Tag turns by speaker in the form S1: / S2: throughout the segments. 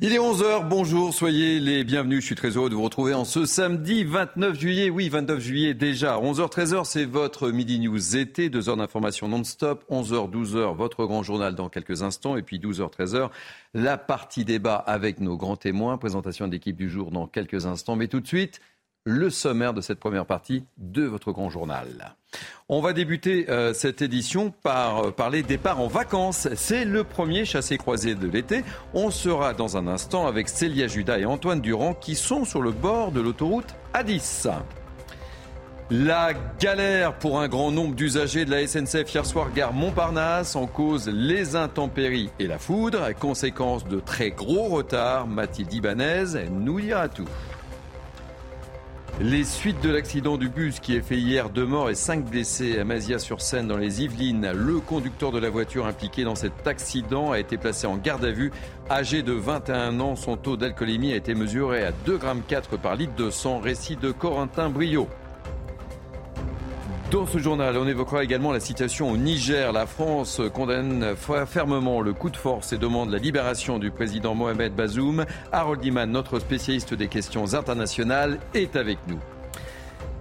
S1: Il est 11h, bonjour, soyez les bienvenus. Je suis très heureux de vous retrouver en ce samedi 29 juillet. Oui, 29 juillet déjà. 11h, 13h, c'est votre Midi News été. Deux heures d'information non-stop. 11h, 12h, votre grand journal dans quelques instants. Et puis 12h, 13h, la partie débat avec nos grands témoins. Présentation d'équipe du jour dans quelques instants. Mais tout de suite, le sommaire de cette première partie de votre grand journal. On va débuter euh, cette édition par euh, parler départ en vacances. C'est le premier chassé-croisé de l'été. On sera dans un instant avec Célia Judas et Antoine Durand qui sont sur le bord de l'autoroute A10. La galère pour un grand nombre d'usagers de la SNCF hier soir gare Montparnasse en cause les intempéries et la foudre, conséquence de très gros retards. Mathilde Ibanez nous dira tout. Les suites de l'accident du bus qui a fait hier deux morts et cinq blessés à Mazia-sur-Seine dans les Yvelines. Le conducteur de la voiture impliqué dans cet accident a été placé en garde à vue. Âgé de 21 ans, son taux d'alcoolémie a été mesuré à 2,4 g par litre de sang. Récit de Corentin Brio. Dans ce journal, on évoquera également la situation au Niger. La France condamne fermement le coup de force et demande la libération du président Mohamed Bazoum. Harold Iman, notre spécialiste des questions internationales, est avec nous.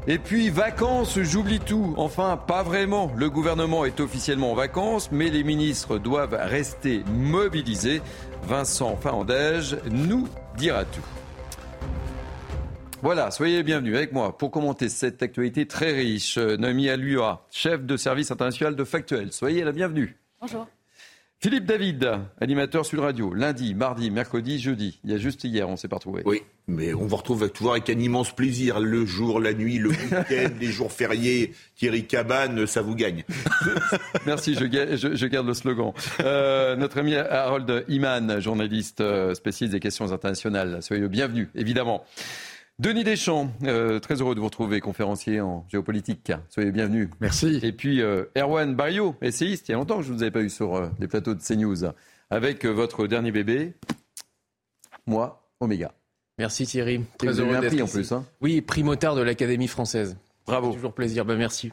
S1: Et puis vacances, j'oublie tout. Enfin, pas vraiment. Le gouvernement est officiellement en vacances, mais les ministres doivent rester mobilisés. Vincent Fahandège nous dira tout. Voilà, soyez les bienvenus avec moi pour commenter cette actualité très riche. Noémie Alua, chef de service international de Factuel. Soyez la bienvenue.
S2: Bonjour.
S1: Philippe David, animateur sur Radio, lundi, mardi, mercredi, jeudi. Il y a juste hier, on s'est pas retrouvé.
S3: Oui, mais on vous retrouve toujours avec un immense plaisir. Le jour, la nuit, le week-end, les jours fériés. Thierry Cabane, ça vous gagne.
S1: Merci, je, garde le slogan. Euh, notre ami Harold Iman, journaliste euh, spécialiste des questions internationales. Soyez le bienvenu, évidemment. Denis Deschamps, euh, très heureux de vous retrouver, conférencier en géopolitique. Soyez bienvenue.
S4: Merci.
S1: Et puis euh, Erwan Barrio, essayiste. Il y a longtemps que je ne vous avais pas eu sur euh, les plateaux de CNews. Avec votre dernier bébé, moi, Oméga.
S5: Merci Thierry.
S1: Très heureux d'être en plus. Hein.
S5: oui, primotard de l'Académie française.
S1: Bravo.
S5: Toujours plaisir. Ben, merci.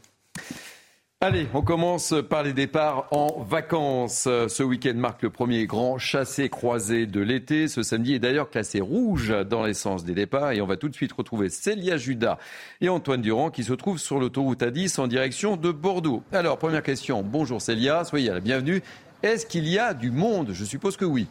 S1: Allez, on commence par les départs en vacances. Ce week-end marque le premier grand chassé-croisé de l'été. Ce samedi est d'ailleurs classé rouge dans l'essence des départs. Et on va tout de suite retrouver Célia Judas et Antoine Durand qui se trouvent sur l'autoroute A10 en direction de Bordeaux. Alors, première question. Bonjour Célia, soyez la bienvenue. Est-ce qu'il y a du monde? Je suppose que oui.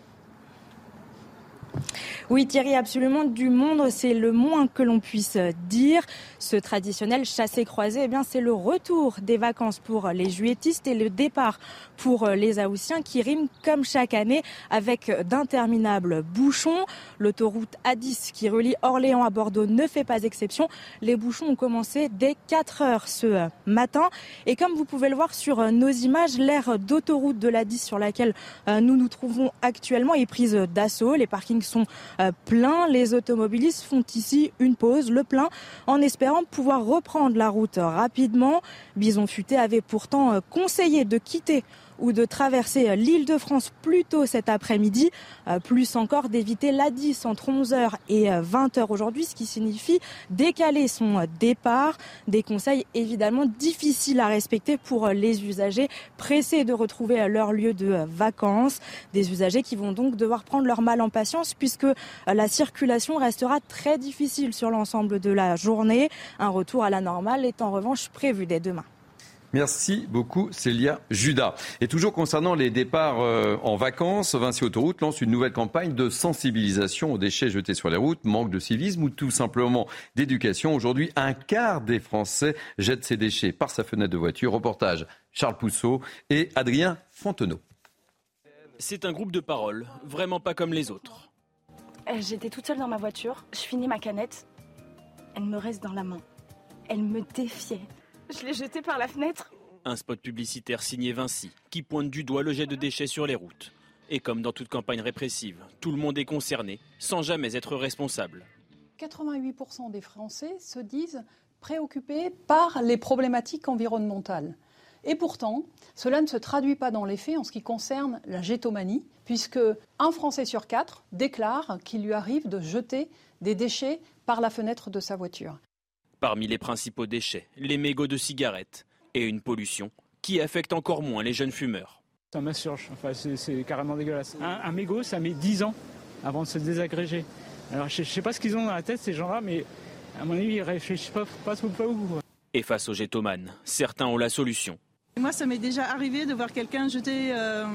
S2: Oui, Thierry, absolument du monde, c'est le moins que l'on puisse dire. Ce traditionnel chassé-croisé, eh bien, c'est le retour des vacances pour les juilletistes et le départ pour les Aoussiens qui riment comme chaque année avec d'interminables bouchons. L'autoroute A10 qui relie Orléans à Bordeaux ne fait pas exception. Les bouchons ont commencé dès 4 heures ce matin. Et comme vous pouvez le voir sur nos images, l'aire d'autoroute de l'A10 sur laquelle euh, nous nous trouvons actuellement est prise d'assaut. Les parkings sont euh, pleins. Les automobilistes font ici une pause, le plein, en espérant pouvoir reprendre la route rapidement. Bison Futé avait pourtant euh, conseillé de quitter ou de traverser l'île de France plus tôt cet après-midi, euh, plus encore d'éviter l'A10 entre 11h et 20h euh, aujourd'hui, ce qui signifie décaler son départ. Des conseils évidemment difficiles à respecter pour les usagers pressés de retrouver leur lieu de vacances. Des usagers qui vont donc devoir prendre leur mal en patience puisque la circulation restera très difficile sur l'ensemble de la journée. Un retour à la normale est en revanche prévu dès demain.
S1: Merci beaucoup Célia Judas. Et toujours concernant les départs euh, en vacances, Vinci Autoroute lance une nouvelle campagne de sensibilisation aux déchets jetés sur les routes, manque de civisme ou tout simplement d'éducation. Aujourd'hui, un quart des Français jettent ces déchets par sa fenêtre de voiture. Reportage Charles Pousseau et Adrien Fontenot.
S6: C'est un groupe de paroles, vraiment pas comme les autres.
S7: Euh, j'étais toute seule dans ma voiture, je finis ma canette, elle me reste dans la main. Elle me défiait. Je l'ai jeté par la fenêtre.
S6: Un spot publicitaire signé Vinci qui pointe du doigt le jet de déchets sur les routes. Et comme dans toute campagne répressive, tout le monde est concerné sans jamais être responsable.
S8: 88% des Français se disent préoccupés par les problématiques environnementales. Et pourtant, cela ne se traduit pas dans les faits en ce qui concerne la gétomanie, puisque un Français sur quatre déclare qu'il lui arrive de jeter des déchets par la fenêtre de sa voiture.
S6: Parmi les principaux déchets, les mégots de cigarettes et une pollution qui affecte encore moins les jeunes fumeurs.
S9: Ça m'insurge, enfin, c'est carrément dégueulasse. Un, mégot, ça met 10 ans
S4: avant de se désagréger. Alors je ne sais pas ce qu'ils ont dans la tête ces gens-là, mais à mon avis ils réfléchissent pas, pas pas où.
S6: Et face aux jetomanes, certains ont la solution.
S9: Moi ça m'est déjà arrivé de voir quelqu'un jeter euh,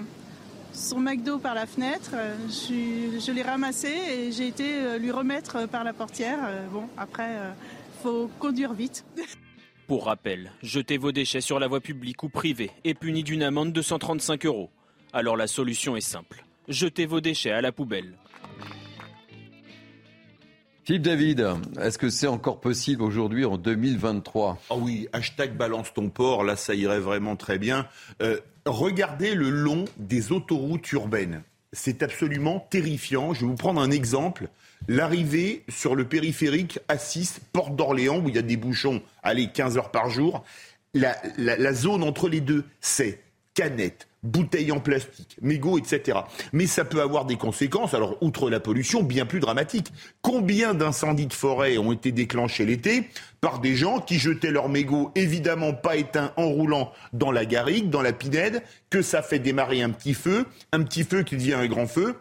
S9: son McDo par la fenêtre. Je, je l'ai ramassé et j'ai été euh, lui remettre par la portière. Euh, bon après, faut conduire vite.
S6: Pour rappel, jeter vos déchets sur la voie publique ou privée est puni d'une amende de 135 euros. Alors la solution est simple. Jetez vos déchets à la poubelle.
S1: Philippe David, est-ce que c'est encore possible aujourd'hui en 2023
S3: Ah oui, hashtag balance ton port, là ça irait vraiment très bien. Euh, regardez le long des autoroutes urbaines. C'est absolument terrifiant. Je vais vous prendre un exemple. L'arrivée sur le périphérique A6, porte d'Orléans, où il y a des bouchons, allez, 15 heures par jour. La zone entre les deux, c'est canettes, bouteilles en plastique, mégots, etc. Mais ça peut avoir des conséquences, alors outre la pollution, bien plus dramatiques. Combien d'incendies de forêt ont été déclenchés l'été par des gens qui jetaient leurs mégots, évidemment pas éteints, en roulant dans la garrigue, dans la pinède, que ça fait démarrer un petit feu, un petit feu qui devient un grand feu.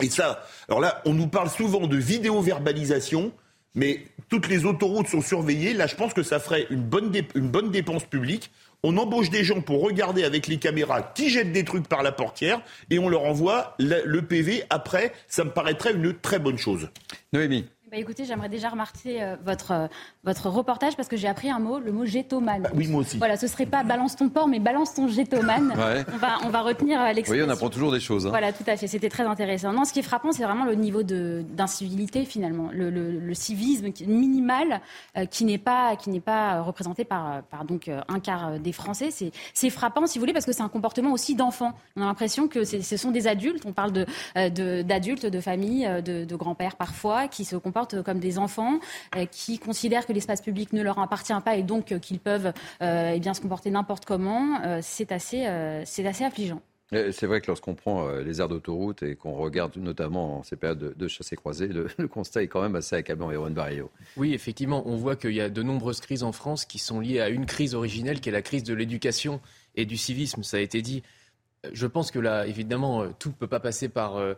S3: Et ça, alors là, on nous parle souvent de vidéo-verbalisation, mais toutes les autoroutes sont surveillées. Là, je pense que ça ferait une bonne, une bonne dépense publique on embauche des gens pour regarder avec les caméras qui jettent des trucs par la portière et on leur envoie le, PV après. Ça me paraîtrait une très bonne chose.
S1: Noémie.
S10: Bah, écoutez, j'aimerais déjà remarquer euh, votre, euh, votre reportage parce que j'ai appris un mot, le mot gétomane.
S3: oui, moi aussi.
S10: Voilà, ce serait pas balance ton port, mais balance ton gétomane. on, va, on va retenir euh, l'expression.
S1: Oui, on apprend toujours des choses. Hein.
S10: Voilà, tout à fait. C'était très intéressant. Non, ce qui est frappant, c'est vraiment le niveau d'incivilité finalement, le, le, civisme minimal qui n'est pas, qui n'est pas représenté par, par donc un quart des Français. C'est frappant, si vous voulez, parce que c'est un comportement aussi d'enfant. On a l'impression que ce sont des adultes. On parle de d'adultes, de, de familles, de, de grands-pères parfois, qui se comportent comme des enfants, euh, qui considèrent que l'espace public ne leur appartient pas et donc euh, qu'ils peuvent euh, eh bien, se comporter n'importe comment, c'est assez, c'est assez affligeant.
S1: C'est vrai que lorsqu'on prend les aires d'autoroute et qu'on regarde notamment en ces périodes de, chasse et croisée, le, constat est quand même assez accablant, Erwan Barrio.
S5: Oui, effectivement, on voit qu'il y a de nombreuses crises en France qui sont liées à une crise originelle qui est la crise de l'éducation et du civisme, ça a été dit. Je pense que là, évidemment, tout ne peut pas passer par euh,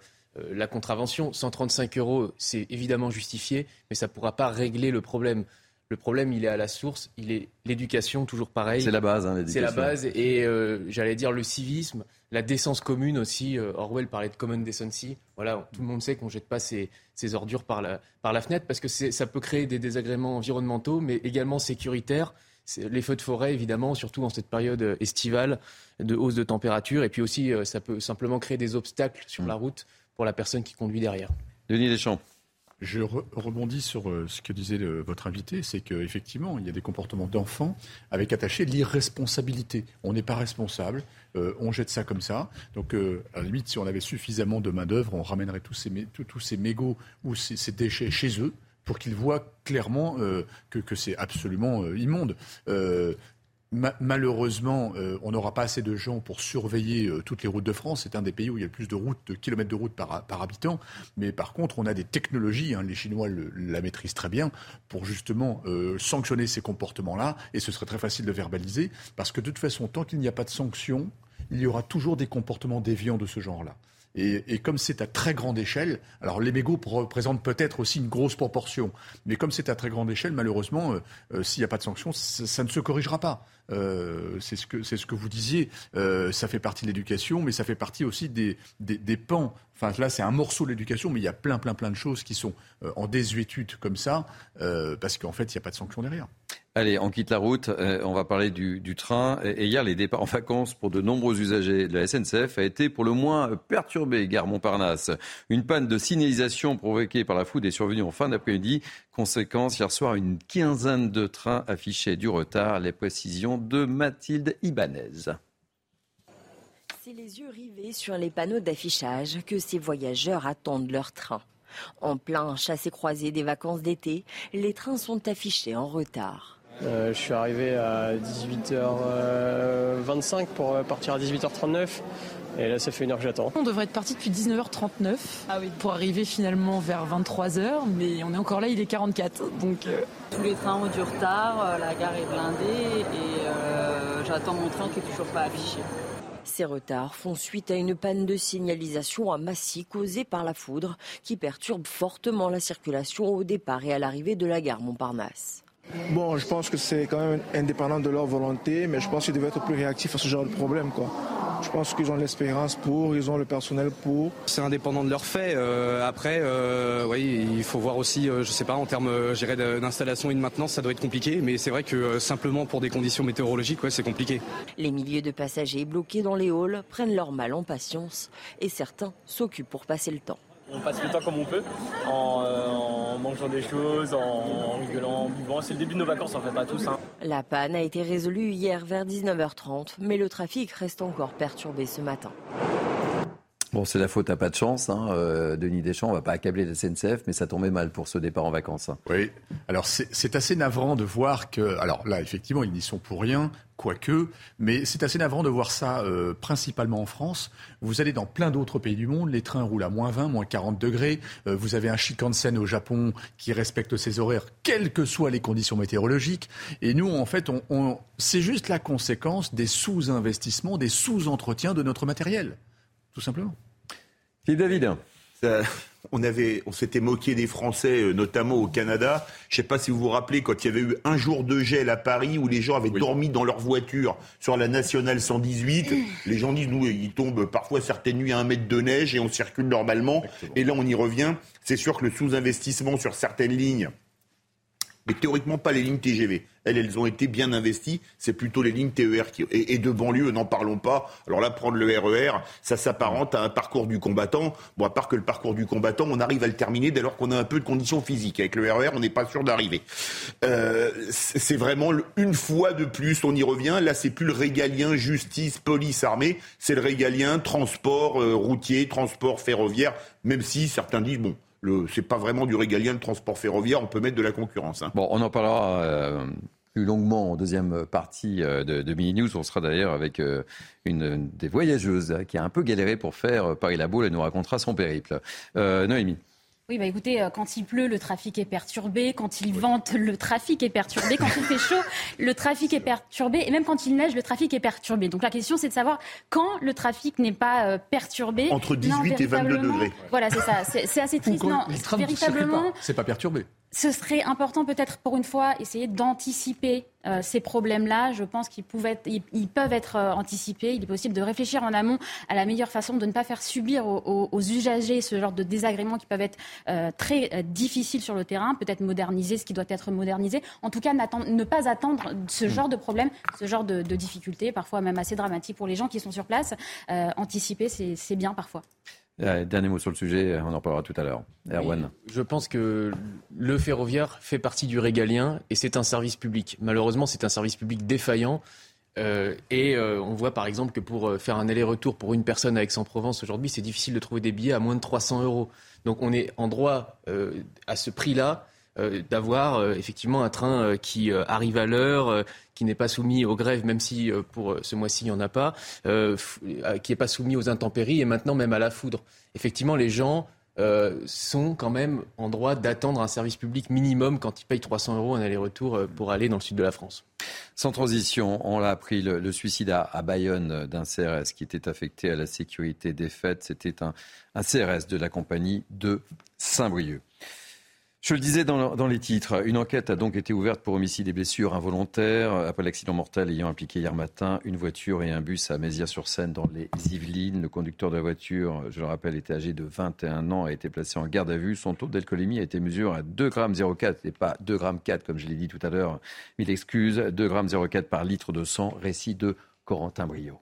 S5: la contravention, 135 euros, c'est évidemment justifié, mais ça ne pourra pas régler le problème. Le problème, il est à la source, il est l'éducation, toujours pareil.
S1: C'est la base, hein,
S5: C'est la base, et euh, j'allais dire le civisme, la décence commune aussi. Euh, Orwell parlait de common decency. Voilà, tout le monde sait qu'on ne jette pas ses, ordures par la, par la fenêtre parce que ça peut créer des désagréments environnementaux, mais également sécuritaires. Les feux de forêt, évidemment, surtout en cette période estivale de hausse de température, et puis aussi, ça peut simplement créer des obstacles sur mm. la route pour la personne qui conduit derrière.
S1: Denis Deschamps.
S11: Je rebondis sur euh, ce que disait votre invité, c'est qu'effectivement, il y a des comportements d'enfants avec attaché l'irresponsabilité. On n'est pas responsable, euh, on jette ça comme ça. Donc, euh, à la limite, si on avait suffisamment de main-d'œuvre, on ramènerait tous ces, tous ces mégots ou ces, déchets chez eux pour qu'ils voient clairement que, que c'est absolument immonde malheureusement, euh, on n'aura pas assez de gens pour surveiller euh, toutes les routes de France. C'est un des pays où il y a le plus de routes, kilomètres de route par, habitant. Mais par contre, on a des technologies, hein, les Chinois la maîtrisent très bien, pour justement euh, sanctionner ces comportements-là. Et ce serait très facile de verbaliser, parce que de toute façon, tant qu'il n'y a pas de sanctions, il y aura toujours des comportements déviants de ce genre-là. Et, comme c'est à très grande échelle, alors les mégots représentent peut-être aussi une grosse proportion, mais comme c'est à très grande échelle, malheureusement, s'il n'y a pas de sanctions, ça ne se corrigera pas. Euh, c'est ce que vous disiez. Euh, ça fait partie de l'éducation, mais ça fait partie aussi des, pans. Enfin là, c'est un morceau de l'éducation, mais il y a plein plein plein de choses qui sont euh, en désuétude comme ça, parce qu'en fait, il n'y a pas de sanction derrière.
S1: Allez, on quitte la route, on va parler du, du train. Et hier, les départs en vacances pour de nombreux usagers de la SNCF a été pour le moins perturbé, gare Montparnasse. Une panne de signalisation provoquée par la foudre est survenue en fin d'après-midi. Conséquence, hier soir, une quinzaine de trains affichaient du retard. Les précisions de Mathilde Ibanez.
S12: C'est les yeux rivés sur les panneaux d'affichage que ces voyageurs attendent leur train. En plein chassé-croisé des vacances d'été, les trains sont affichés en retard.
S13: Euh, je suis arrivé à 18h25 pour partir à 18h39. Et là, ça fait une heure que j'attends.
S14: On devrait être parti depuis 19h39 ah pour arriver finalement vers 23h, mais on est encore là, il est 44. Donc, euh,
S15: Tous les trains ont du retard, euh, la gare est blindée et euh, j'attends mon train qui n'est toujours pas affiché.
S12: Ces retards font suite à une panne de signalisation à Massy causée par la foudre qui perturbe fortement la circulation au départ et à l'arrivée de la gare Montparnasse.
S15: Bon, je pense que c'est quand même indépendant de leur volonté, mais je pense qu'ils devaient être plus réactifs à ce genre de problème. Quoi. Je pense qu'ils ont l'espérance pour, ils ont le personnel pour.
S16: C'est indépendant de leurs faits. Euh, après, euh, oui, il faut voir aussi, euh, je sais pas, en termes d'installation et de maintenance, ça doit être compliqué. Mais c'est vrai que simplement pour des conditions météorologiques, ouais, c'est compliqué.
S12: Les milliers de passagers bloqués dans les halls prennent leur mal en patience et certains s'occupent pour passer le temps.
S17: On passe le temps comme on peut, en, mangeant des choses, en, rigolant, en buvant. C'est le début de nos vacances en fait, à tous. Hein.
S12: La panne a été résolue hier vers 19h30, mais le trafic reste encore perturbé ce matin.
S1: Bon, c'est la faute à pas de chance. Hein. Euh, Denis Deschamps, on va pas accabler la SNCF, mais ça tombait mal pour ce départ en vacances. Hein.
S11: Oui. Alors c'est assez navrant de voir que, alors là, effectivement, ils n'y sont pour rien, quoique, mais c'est assez navrant de voir ça euh, principalement en France. Vous allez dans plein d'autres pays du monde, les trains roulent à moins 20, moins 40 degrés. Euh, vous avez un Shinkansen au Japon qui respecte ses horaires, quelles que soient les conditions météorologiques. Et nous, en fait, c'est juste la conséquence des sous-investissements, des sous-entretiens de notre matériel tout simplement.
S1: Philippe David.
S3: on avait, on s'était moqué des Français, euh, notamment au Canada. Je ne sais pas si vous vous rappelez quand il y avait eu un jour de gel à Paris où les gens avaient dormi dans leur voiture sur la nationale 118. Les gens disent nous, il tombe parfois certaines nuits à un mètre de neige et on circule normalement. Et là, on y revient. C'est sûr que le sous-investissement sur certaines lignes mais théoriquement pas les lignes TGV. Elles, elles ont été bien investies. C'est plutôt les lignes TER qui, et, de banlieue, n'en parlons pas. Alors là, prendre le RER, e ça s'apparente à un parcours du combattant. Bon, à part que le parcours du combattant, on arrive à le terminer dès lors qu'on a un peu de conditions physiques. Avec le RER, e on n'est pas sûr d'arriver. Euh, c'est vraiment une fois de plus, on y revient. Là, c'est plus le régalien justice, police, armée. C'est le régalien transport euh, routier, transport ferroviaire. Même si certains disent bon c'est pas vraiment du régalien de transport ferroviaire, on peut mettre de la concurrence. Hein.
S1: Bon, on en parlera euh, plus longuement en deuxième partie euh, de, de Mini News. On sera d'ailleurs avec euh, une, des voyageuses qui a un peu galéré pour faire Paris-La Baule. Elle nous racontera son périple. Noémie.
S10: Oui, bah écoutez, euh, quand il pleut, le trafic est perturbé. Quand il vente, le trafic est perturbé. Quand il fait chaud, le trafic est perturbé. Et même quand il neige, le trafic est perturbé. Donc la question, c'est de savoir quand le trafic n'est pas euh, perturbé.
S3: Entre 18 et 22 degrés.
S10: Voilà, c'est ça. C'est assez triste. Non, véritablement.
S11: C'est pas perturbé
S10: ce serait important peut-être pour une fois essayer d'anticiper euh, ces problèmes-là. Je pense qu'ils ils, peuvent être euh, anticipés. Il est possible de réfléchir en amont à la meilleure façon de ne pas faire subir aux, usagers ce genre de désagréments qui peuvent être euh, très difficiles sur le terrain. Peut-être moderniser ce qui doit être modernisé. En tout cas, ne pas attendre ce hmm. genre de problème, ce genre de, de difficultés, parfois même assez dramatiques pour les gens qui sont sur place. anticiper, c'est bien parfois.
S1: Dernier mot sur le sujet, on en parlera tout à l'heure. Erwan.
S5: je pense que le ferroviaire fait partie du régalien et c'est un service public. Malheureusement, c'est un service public défaillant. Euh, et euh, on voit par exemple que pour euh, faire un aller-retour pour une personne à Aix-en-Provence aujourd'hui, c'est difficile de trouver des billets à moins de 300 euros. Donc on est en droit à ce prix-là euh, d'avoir euh, effectivement un train euh, qui arrive à l'heure, qui n'est pas soumis aux grèves, même si pour ce mois-ci il n'y en a pas, qui n'est pas soumis aux intempéries et maintenant même à la foudre. Effectivement, les gens sont quand même en droit d'attendre un service public minimum quand ils payent 300 euros un aller-retour pour aller dans le sud de la France.
S1: Sans transition, on l'a appris, le, suicide à, Bayonne d'un CRS qui était affecté à la sécurité des fêtes, c'était un, un CRS de la compagnie de Saint-Brieuc. Je le disais dans, les titres, une enquête a donc été ouverte pour homicide et blessures involontaires après l'accident mortel ayant impliqué hier matin une voiture et un bus à Mézières-sur-Seine dans les Yvelines. Le conducteur de la voiture, je le rappelle, était âgé de 21 ans, a été placé en garde à vue. Son taux d'alcoolémie a été mesuré à 2,04 g et pas 2,4 g comme je l'ai dit tout à l'heure. Mille excuses, 2,04 g par litre de sang. Récit de Corentin Brio.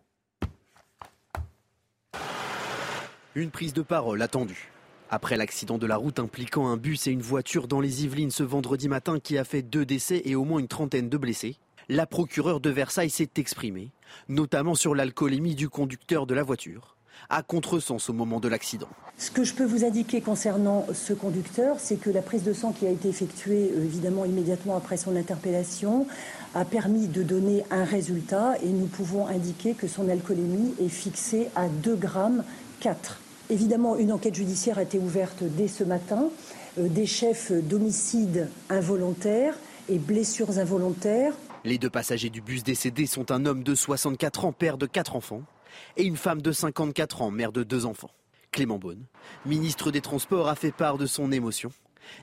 S18: Une prise de parole attendue. Après l'accident de la route impliquant un bus et une voiture dans les Yvelines ce vendredi matin qui a fait deux décès et au moins une trentaine de blessés, la procureure de Versailles s'est exprimée, notamment sur l'alcoolémie du conducteur de la voiture, à contresens au moment de l'accident.
S19: Ce que je peux vous indiquer concernant ce conducteur, c'est que la prise de sang qui a été effectuée euh, évidemment immédiatement après son interpellation a permis de donner un résultat et nous pouvons indiquer que son alcoolémie est fixée à 2 grammes 4. Évidemment, une enquête judiciaire a été ouverte dès ce matin. Euh, des chefs d'homicide involontaire et blessures involontaires.
S18: Les deux passagers du bus décédé sont un homme de 64 ans, père de quatre enfants, et une femme de 54 ans, mère de deux enfants. Clément Beaune, ministre des Transports, a fait part de son émotion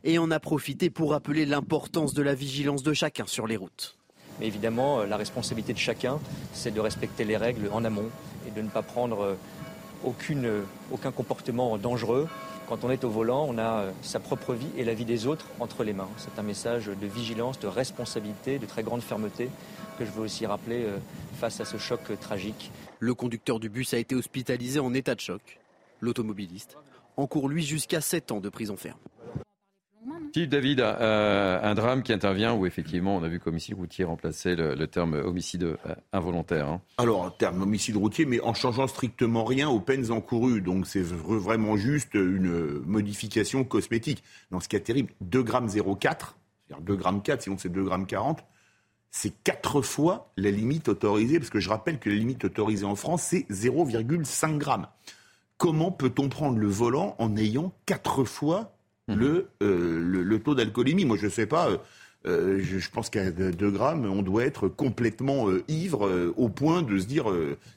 S18: et en a profité pour rappeler l'importance de la vigilance de chacun sur les routes.
S20: Mais évidemment, la responsabilité de chacun, c'est de respecter les règles en amont et de ne pas prendre aucun comportement dangereux. Quand on est au volant, on a sa propre vie et la vie des autres entre les mains. C'est un message de vigilance, de responsabilité, de très grande fermeté que je veux aussi rappeler face à ce choc tragique.
S18: Le conducteur du bus a été hospitalisé en état de choc. L'automobiliste encourt lui jusqu'à 7 ans de prison ferme.
S1: Philippe David, euh, un drame qui intervient où effectivement on a vu qu'homicide routier remplaçait le, terme homicide euh, involontaire. Hein.
S3: Alors, terme homicide routier, mais en changeant strictement rien aux peines encourues. Donc c'est vraiment juste une modification cosmétique. Dans ce cas terrible, 2 grammes 0,4, c'est-à-dire 2 grammes 4, sinon c'est 2 grammes 40, c'est quatre fois la limite autorisée, parce que je rappelle que la limite autorisée en France, c'est 0,5 grammes. Comment peut-on prendre le volant en ayant quatre fois le, euh, le, taux d'alcoolémie. Moi, je ne sais pas. Euh, euh, je, pense qu'à 2 grammes, on doit être complètement ivre au point de se dire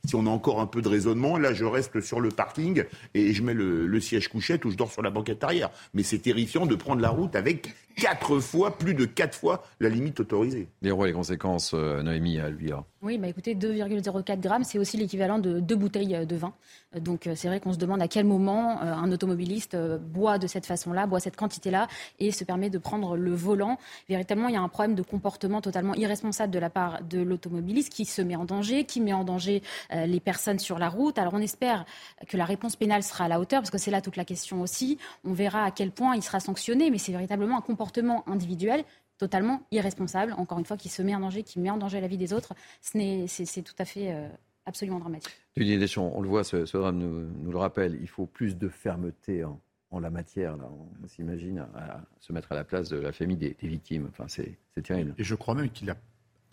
S3: si on a encore un peu de raisonnement, là je reste sur le parking et je mets le, le siège couchette ou je dors sur la banquette arrière. Mais c'est terrifiant de prendre la route avec quatre fois, plus de quatre fois la limite autorisée.
S1: Les rois, les conséquences, euh, Noémie, à lui.
S10: Oui, bah écoutez, 2,04 grammes, c'est aussi l'équivalent de deux bouteilles euh, de vin. Euh, donc c'est vrai qu'on se demande à quel moment un automobiliste boit de cette façon-là, boit cette quantité-là et se permet de prendre le volant. Véritablement, il y a un problème de comportement totalement irresponsable de la part de l'automobiliste qui se met en danger, qui met en danger les personnes sur la route. Alors on espère que la réponse pénale sera à la hauteur, parce que c'est là toute la question aussi. On verra à quel point il sera sanctionné, mais c'est véritablement un comportement comportement individuel totalement irresponsable, encore une fois, qui se met en danger, qui met en danger la vie des autres, c'est tout à fait euh, absolument dramatique.
S1: Didier Deschamps, on le voit, ce, drame nous, le rappelle, il faut plus de fermeté en, la matière. Là. On s'imagine se mettre à la place de la famille des, des victimes. Enfin, c'est terrible.
S11: Et je crois même qu'il a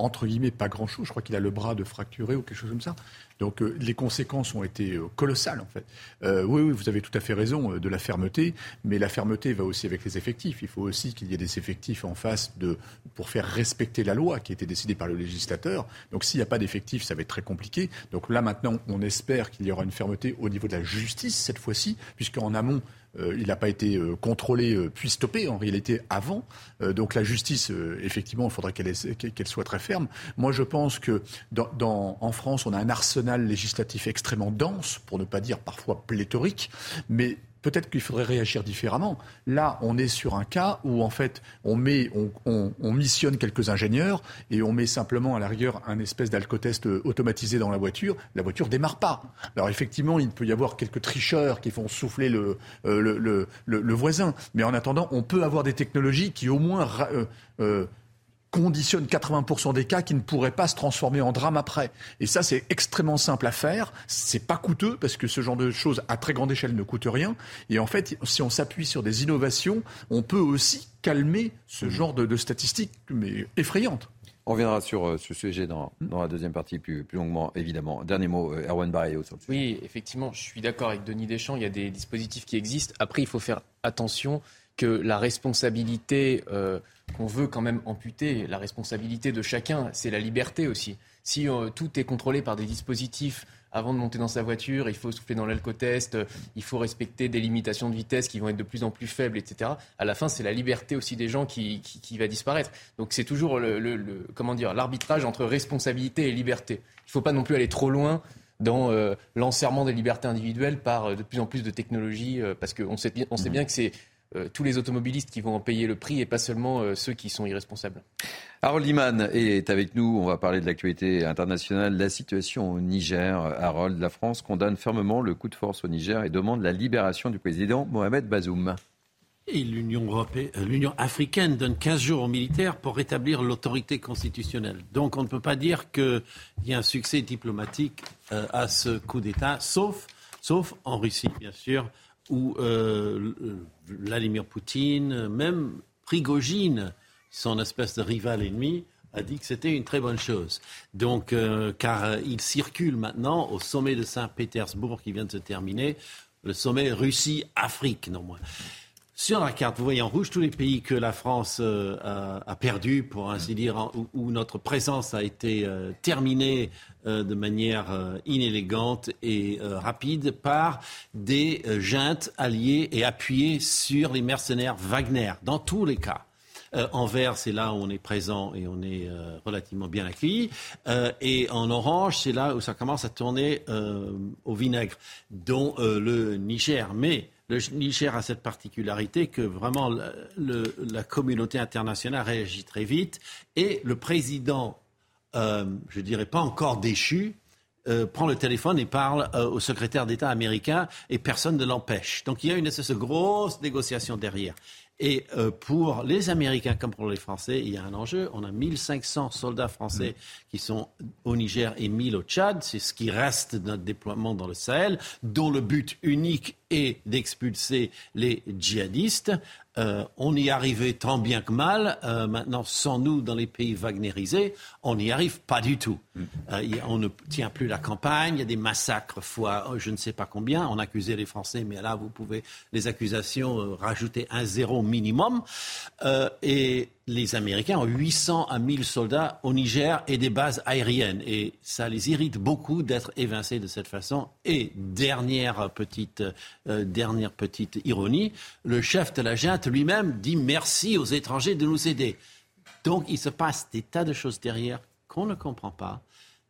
S11: entre guillemets, pas grand-chose. Je crois qu'il a le bras de fracturé ou quelque chose comme ça. Donc euh, les conséquences ont été euh, colossales, en fait. Euh, oui, oui, vous avez tout à fait raison de la fermeté, mais la fermeté va aussi avec les effectifs. Il faut aussi qu'il y ait des effectifs en face de, pour faire respecter la loi qui a été décidée par le législateur. Donc s'il n'y a pas d'effectifs, ça va être très compliqué. Donc là, maintenant, on espère qu'il y aura une fermeté au niveau de la justice cette fois-ci, puisqu'en amont, il n'a pas été euh, contrôlé euh, puis stoppé en réalité avant. donc la justice, effectivement, il faudrait qu'elle soit très ferme. Moi, je pense que dans, en France, on a un arsenal législatif extrêmement dense, pour ne pas dire parfois pléthorique, mais peut-être qu'il faudrait réagir différemment. Là, on est sur un cas où, en fait, on, met, on, missionne quelques ingénieurs et on met simplement à la rigueur un espèce d'alcotest automatisé dans la voiture. La voiture démarre pas. Alors, effectivement, il peut y avoir quelques tricheurs qui font souffler le, euh, le, voisin. Mais en attendant, on peut avoir des technologies qui, au moins, euh, euh, conditionne 80% des cas qui ne pourraient pas se transformer en drame après. Et ça, c'est extrêmement simple à faire. C'est pas coûteux parce que ce genre de choses à très grande échelle ne coûte rien. Et en fait, si on s'appuie sur des innovations, on peut aussi calmer ce mmh. genre de, statistiques, mais effrayantes.
S1: On reviendra sur euh, ce sujet dans, la deuxième partie plus, plus longuement, évidemment. Dernier mot, euh, Erwan Barrio.
S5: Oui, effectivement, je suis d'accord avec Denis Deschamps. Il y a des dispositifs qui existent. Après, il faut faire attention que la responsabilité euh, qu'on veut quand même amputer, la responsabilité de chacun, c'est la liberté aussi. Si euh, tout est contrôlé par des dispositifs avant de monter dans sa voiture, il faut souffler dans l'alcotest, euh, il faut respecter des limitations de vitesse qui vont être de plus en plus faibles, etc. À la fin, c'est la liberté aussi des gens qui, qui, va disparaître. Donc c'est toujours le, comment dire l'arbitrage entre responsabilité et liberté. Il ne faut pas non plus aller trop loin dans l'enserrement des libertés individuelles par de plus en plus de technologies, parce qu'on sait, on sait mmh. bien que c'est euh, tous les automobilistes qui vont en payer le prix et pas seulement euh, ceux qui sont irresponsables.
S1: Harold Liman est avec nous. On va parler de l'actualité internationale. La situation au Niger. Harold, la France condamne fermement le coup de force au Niger et demande la libération du président Mohamed Bazoum.
S21: Et l'Union européenne, euh, l'Union africaine donne 15 jours aux militaires pour rétablir l'autorité constitutionnelle. Donc on ne peut pas dire qu'il y a un succès diplomatique à ce coup d'État, sauf, sauf en Russie, bien sûr, où euh, Vladimir Poutine, même Prigogine, son espèce de rival ennemi, a dit que c'était une très bonne chose. Donc, euh, car il circule maintenant au sommet de Saint-Pétersbourg qui vient de se terminer, le sommet Russie-Afrique, non moins. Sur la carte, vous voyez en rouge tous les pays que la France euh, a, perdu, pour ainsi dire, où, notre présence a été euh, terminée euh, de manière inélégante et rapide par des juntes alliées et appuyées sur les mercenaires Wagner, dans tous les cas. en vert, c'est là où on est présent et on est relativement bien accueilli. et en orange, c'est là où ça commence à tourner au vinaigre, dont le Niger. Mais le Niger a cette particularité que vraiment la communauté internationale réagit très vite et le président, euh, je dirais pas encore déchu, euh, prend le téléphone et parle euh, au secrétaire d'État américain et personne ne l'empêche. Donc il y a une grosse négociation derrière. Et euh, pour les Américains comme pour les Français, il y a un enjeu. On a 1500 soldats français qui sont au Niger et 1000 au Tchad. C'est ce qui reste de notre déploiement dans le Sahel, dont le but unique est d'expulser les djihadistes. Euh, on y arrivait tant bien que mal. Euh, maintenant, sans nous, dans les pays wagnerisés, on n'y arrive pas du tout. Mm. Euh, on ne tient plus la campagne. Il y a des massacres fois oh, je ne sais pas combien. On accusait les Français, mais là, vous pouvez les accusations rajouter un zéro minimum. et les Américains ont 800 à 1000 soldats au Niger et des bases aériennes. Et ça les irrite beaucoup d'être évincés de cette façon. Et dernière petite, euh, dernière petite ironie, le chef de la junte lui-même dit merci aux étrangers de nous aider. Donc il se passe des tas de choses derrière qu'on ne comprend pas,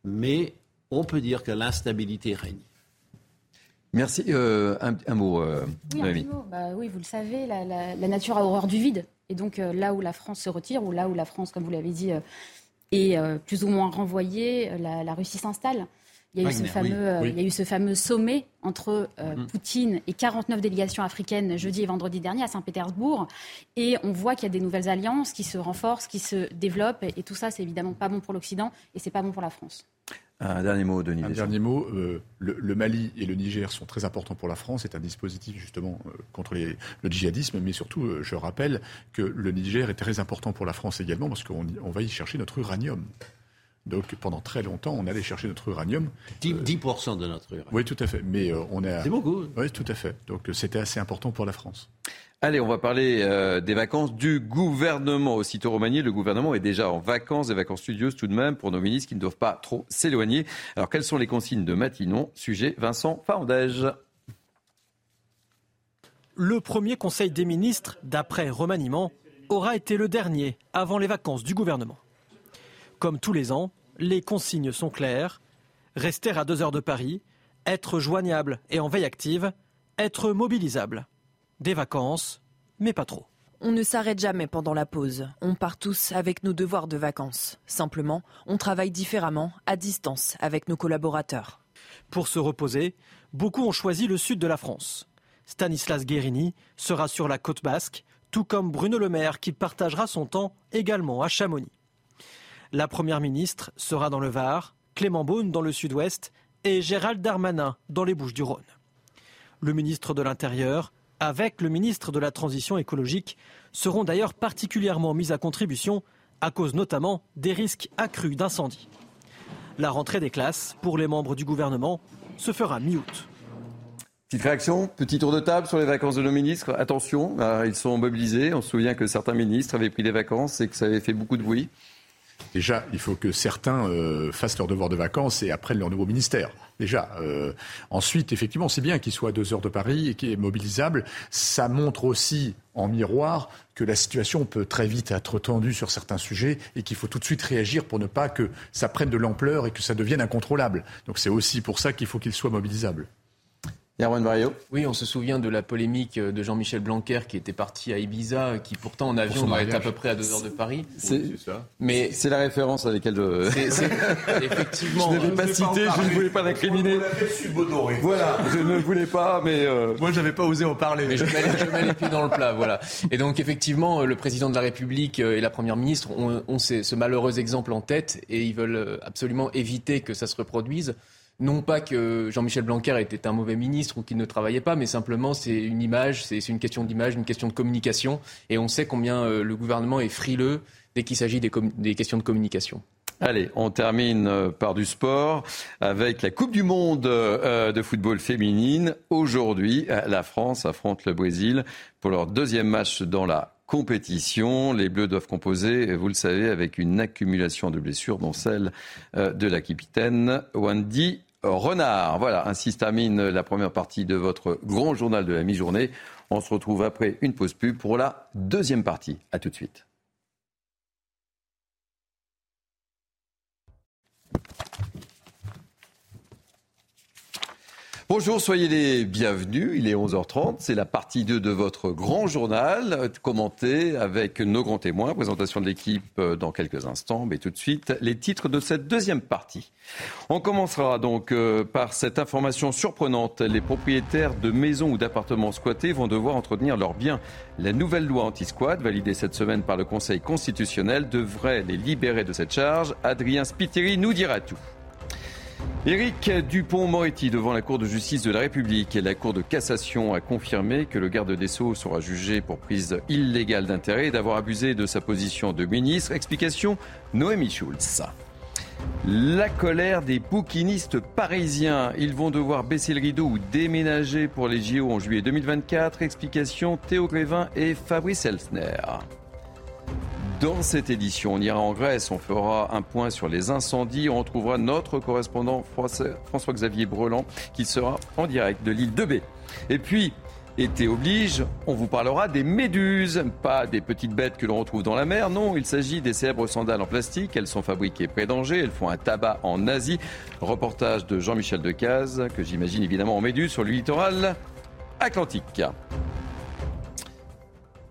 S21: mais on peut dire que l'instabilité règne.
S1: Merci. Euh, un, mot,
S10: euh, oui, bah, oui, vous le savez, la, la nature a horreur du vide. Et donc euh, là où la France se retire, ou là où la France, comme vous l'avez dit, euh, est euh, plus ou moins renvoyée, la, Russie s'installe. Il y, a eu ce fameux, il y a eu ce fameux sommet entre mm. Poutine et 49 délégations africaines jeudi et vendredi dernier à Saint-Pétersbourg. Et on voit qu'il y a des nouvelles alliances qui se renforcent, qui se développent. Et, et tout ça, c'est évidemment pas bon pour l'Occident et c'est pas bon pour la France.
S1: Un dernier mot, Denis.
S11: Un dernier mot. Euh, le, Mali et le Niger sont très importants pour la France. C'est un dispositif justement euh, contre le djihadisme, mais surtout, euh, je rappelle que le Niger est très important pour la France également parce qu'on va y chercher notre uranium. Donc pendant très longtemps, on allait chercher notre uranium.
S21: 10%, de notre uranium.
S11: Oui, tout à fait. Mais on a.
S21: C'est beaucoup.
S11: Oui, tout à fait. Donc c'était assez important pour la France.
S1: Allez, on va parler euh, des vacances du gouvernement. Aussitôt remanié, le gouvernement est déjà en vacances, des vacances studieuses tout de même pour nos ministres qui ne doivent pas trop s'éloigner. Alors, quelles sont les consignes de Matignon Sujet Vincent Fandège.
S22: Le premier conseil des ministres, d'après remaniement, aura été le dernier avant les vacances du gouvernement. Comme tous les ans, les consignes sont claires. Rester à deux heures de Paris, être joignable et en veille active, être mobilisable des vacances, mais pas trop.
S23: On ne s'arrête jamais pendant la pause. On part tous avec nos devoirs de vacances. Simplement, on travaille différemment, à distance, avec nos collaborateurs.
S22: Pour se reposer, beaucoup ont choisi le sud de la France. Stanislas Guérini sera sur la côte basque, tout comme Bruno Le Maire qui partagera son temps également à Chamonix. La Première ministre sera dans le Var, Clément Beaune dans le sud-ouest et Gérald Darmanin dans les Bouches-du-Rhône. Le ministre de l'Intérieur avec le ministre de la Transition écologique seront d'ailleurs particulièrement mises à contribution à cause notamment des risques accrus d'incendie. La rentrée des classes pour les membres du gouvernement se fera mi-août.
S1: Petite réaction, petit tour de table sur les vacances de nos ministres. Attention, euh, ils sont mobilisés. On se souvient que certains ministres avaient pris des vacances et que ça avait fait beaucoup de bruit.
S11: Déjà, il faut que certains euh, fassent leur devoir de vacances et apprennent leur nouveau ministère. Déjà. Euh, ensuite, effectivement, c'est bien qu'il soit à deux heures de Paris et qu'il est mobilisable. Ça montre aussi en miroir que la situation peut très vite être tendue sur certains sujets et qu'il faut tout de suite réagir pour ne pas que ça prenne de l'ampleur et que ça devienne incontrôlable. Donc c'est aussi pour ça qu'il faut qu'il soit mobilisable.
S5: Oui, on se souvient de la polémique de Jean-Michel Blanquer qui était parti à Ibiza, qui pourtant en avion doit être à peu près à deux heures de Paris.
S1: C'est ça. Mais c'est la référence avec laquelle je.
S5: effectivement.
S1: je ne l'ai pas cité, je ne voulais pas l'incriminer. Voilà, je ne voulais pas, mais euh...
S11: moi j'avais pas osé en parler.
S5: Mais je mets, les pieds dans le plat, voilà. Et donc effectivement, le président de la République et la première ministre ont, ont ce malheureux exemple en tête et ils veulent absolument éviter que ça se reproduise. Non pas que Jean-Michel Blanquer était un mauvais ministre ou qu'il ne travaillait pas, mais simplement c'est une image, c'est une question d'image, une question de communication. Et on sait combien euh, le gouvernement est frileux dès qu'il s'agit des, questions de communication.
S1: Allez, on termine euh, par du sport avec la Coupe du Monde euh, de football féminine. Aujourd'hui, la France affronte le Brésil pour leur deuxième match dans la Les Bleus doivent composer, vous le savez, avec une accumulation de blessures, dont celle de la capitaine Wendy Renard. Voilà, ainsi se termine la première partie de votre grand journal de la mi-journée. On se retrouve après une pause pub pour la deuxième partie. A tout de suite. Bonjour, soyez les bienvenus. Il est 11h30. C'est la partie 2 de votre grand journal, commenté avec nos grands témoins. Présentation de l'équipe euh, dans quelques instants. Mais tout de suite, les titres de cette deuxième partie. On commencera donc euh, par cette information surprenante. Les propriétaires de maisons ou d'appartements squattés vont devoir entretenir leurs biens. La nouvelle loi anti-squat, validée cette semaine par le Conseil constitutionnel, devrait les libérer de cette charge. Adrien Spiteri nous dira tout. Éric Dupont-Moretti devant la Cour de justice de la République la Cour de cassation a confirmé que le garde des Sceaux sera jugé pour prise illégale d'intérêt et d'avoir abusé de sa position de ministre. Explication Noémie Schulz. La colère des bouquinistes parisiens. Ils vont devoir baisser le rideau ou déménager pour les JO en juillet 2024. Explication Théo Grévin et Fabrice Elsner. Dans cette édition, on ira en Grèce, on fera un point sur les incendies, on retrouvera notre correspondant François-Xavier Brelan qui sera en direct de l'île de B. Et puis, été oblige, on vous parlera des méduses, pas des petites bêtes que l'on retrouve dans la mer, non, il s'agit des célèbres sandales en plastique, elles sont fabriquées près d'Angers, elles font un tabac en Asie. Reportage de Jean-Michel Decaze, que j'imagine évidemment en méduse sur le littoral atlantique.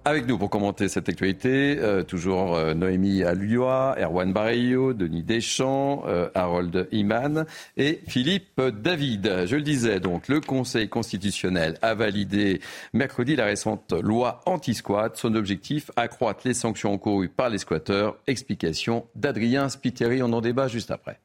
S1: Avec nous pour commenter cette actualité, euh, toujours euh, Noémie Alluois, Erwan Barreillot, Denis Deschamps, euh, Harold Iman et Philippe David. Je le disais donc, le Conseil constitutionnel a validé mercredi la récente loi anti-squat. Son objectif, accroître les sanctions encourues par les squatteurs. Explication d'Adrien Spiteri. On en débat juste après.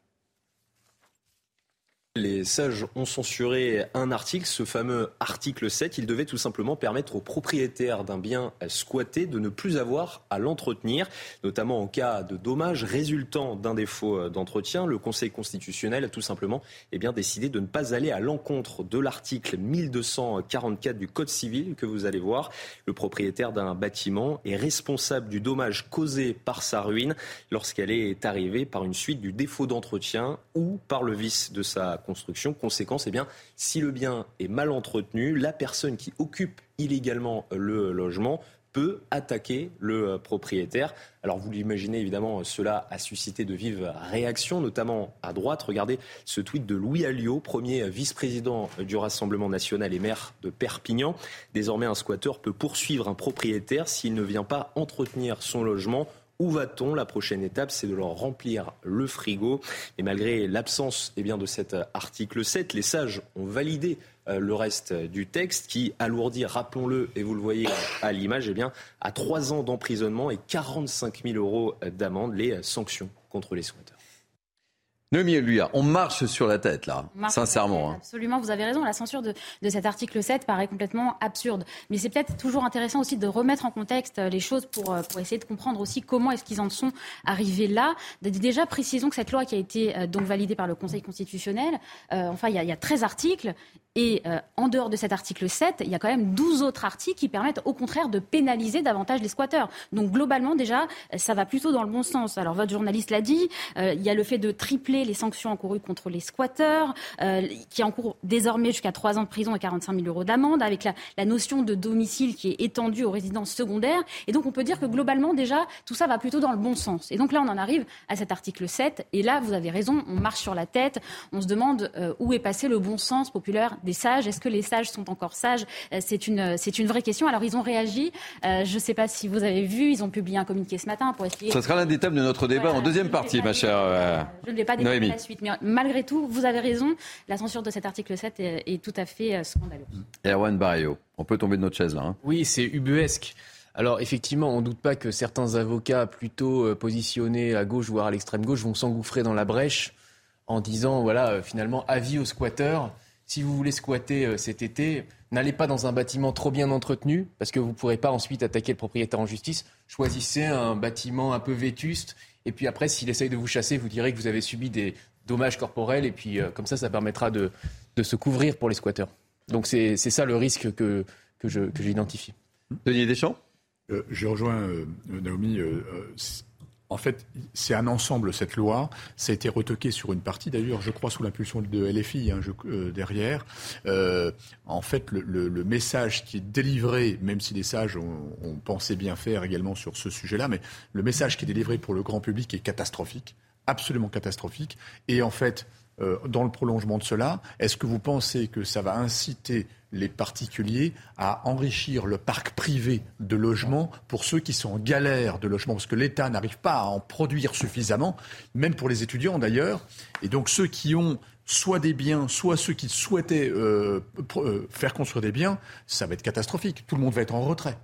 S24: Les sages ont censuré un article, ce fameux article 7. Il devait tout simplement permettre aux propriétaires d'un bien squatté de ne plus avoir à l'entretenir, notamment en cas de dommages résultant d'un défaut d'entretien. Le Conseil constitutionnel a tout simplement eh bien, décidé de ne pas aller à l'encontre de l'article 1244 du Code civil que vous allez voir. Le propriétaire d'un bâtiment est responsable du dommage causé par sa ruine lorsqu'elle est arrivée par une suite du défaut d'entretien ou par le vice de sa construction. Conséquence, eh bien, si le bien est mal entretenu, la personne qui occupe illégalement le logement peut attaquer le euh, propriétaire. Alors vous l'imaginez évidemment, cela a suscité de vives réactions, notamment à droite. Regardez ce tweet de Louis Alliot, premier vice-président du Rassemblement national et maire de Perpignan. Désormais, un squatteur peut poursuivre un propriétaire s'il ne vient pas entretenir son logement où va-t-on? La prochaine étape, c'est de leur remplir le frigo. Et malgré l'absence eh bien, de cet article 7, les sages ont validé euh, le reste du texte qui alourdit, rappelons-le, et vous le voyez à l'image, eh bien, à trois ans d'emprisonnement et 45 000 euros d'amende les sanctions contre les squatteurs.
S1: Noémie lui, on marche sur la tête là, sincèrement.
S10: Hein. Absolument, vous avez raison. La censure de, cet article 7 paraît complètement absurde. Mais c'est peut-être toujours intéressant aussi de remettre en contexte les choses pour, euh, pour essayer de comprendre aussi comment est-ce qu'ils en sont arrivés là. Déjà, précisons que cette loi qui a été euh, donc validée par le Conseil constitutionnel, euh, enfin, il y, a, il y a 13 articles. Et en dehors de cet article 7, il y a quand même 12 autres articles qui permettent au contraire de pénaliser davantage les squatteurs. Donc globalement, déjà, ça va plutôt dans le bon sens. Alors votre journaliste l'a dit, il y a le fait de tripler les sanctions encourues contre les squatteurs, euh, qui encourent désormais jusqu'à 3 ans de prison et 45 000 euros d'amende, avec la, notion de domicile qui est étendue aux résidences secondaires. Et donc on peut dire que globalement, déjà, tout ça va plutôt dans le bon sens. Et donc là, on en arrive à cet article 7. Et là, vous avez raison, on marche sur la tête. On se demande euh, où est passé le bon sens populaire des sages. Est-ce que les sages sont encore sages? Euh, C'est une, c'est une vraie question. Alors ils ont réagi. je ne sais pas si vous avez vu, ils ont publié un communiqué ce matin pour essayer.
S1: Ça sera l'un des thèmes de notre débat en deuxième partie, ma chère.
S10: je ne vais pas la suite. Mais malgré tout, vous avez raison, la censure de cet article 7 est, tout à fait euh, scandaleuse.
S1: Erwan Barrio, on peut tomber de notre chaise là. Hein.
S5: Oui, c'est ubuesque. Alors effectivement, on ne doute pas que certains avocats plutôt euh, positionnés à gauche, voire à l'extrême gauche, vont s'engouffrer dans la brèche en disant, voilà, euh, finalement, avis aux squatteurs. Si vous voulez squatter cet été, n'allez pas dans un bâtiment trop bien entretenu, parce que vous ne pourrez pas ensuite attaquer le propriétaire en justice. Choisissez un bâtiment un peu vétuste, et puis après, s'il essaye de vous chasser, vous direz que vous avez subi des dommages corporels, et puis comme ça, ça permettra de, de se couvrir pour les squatteurs. Donc c'est ça le risque que, que j'identifie.
S1: Denis Deschamps?
S11: Euh, Je rejoins euh, Naomi. Euh, en fait, c'est un ensemble, cette loi. Ça a été retoqué sur une partie, d'ailleurs, je crois, sous l'impulsion de LFI hein, derrière. en fait, le, message qui est délivré, même si les sages ont, ont pensé bien faire également sur ce sujet-là, mais le message qui est délivré pour le grand public est catastrophique, absolument catastrophique. Et en fait, euh, dans le prolongement de cela, est-ce que vous pensez que ça va inciter les particuliers à enrichir le parc privé de logements pour ceux qui sont en galère de logement, parce que l'État n'arrive pas à en produire suffisamment, même pour les étudiants d'ailleurs. Et donc ceux qui ont soit des biens, soit ceux qui souhaitaient euh, euh, faire construire des biens, ça va être catastrophique. Tout le monde va être en retrait.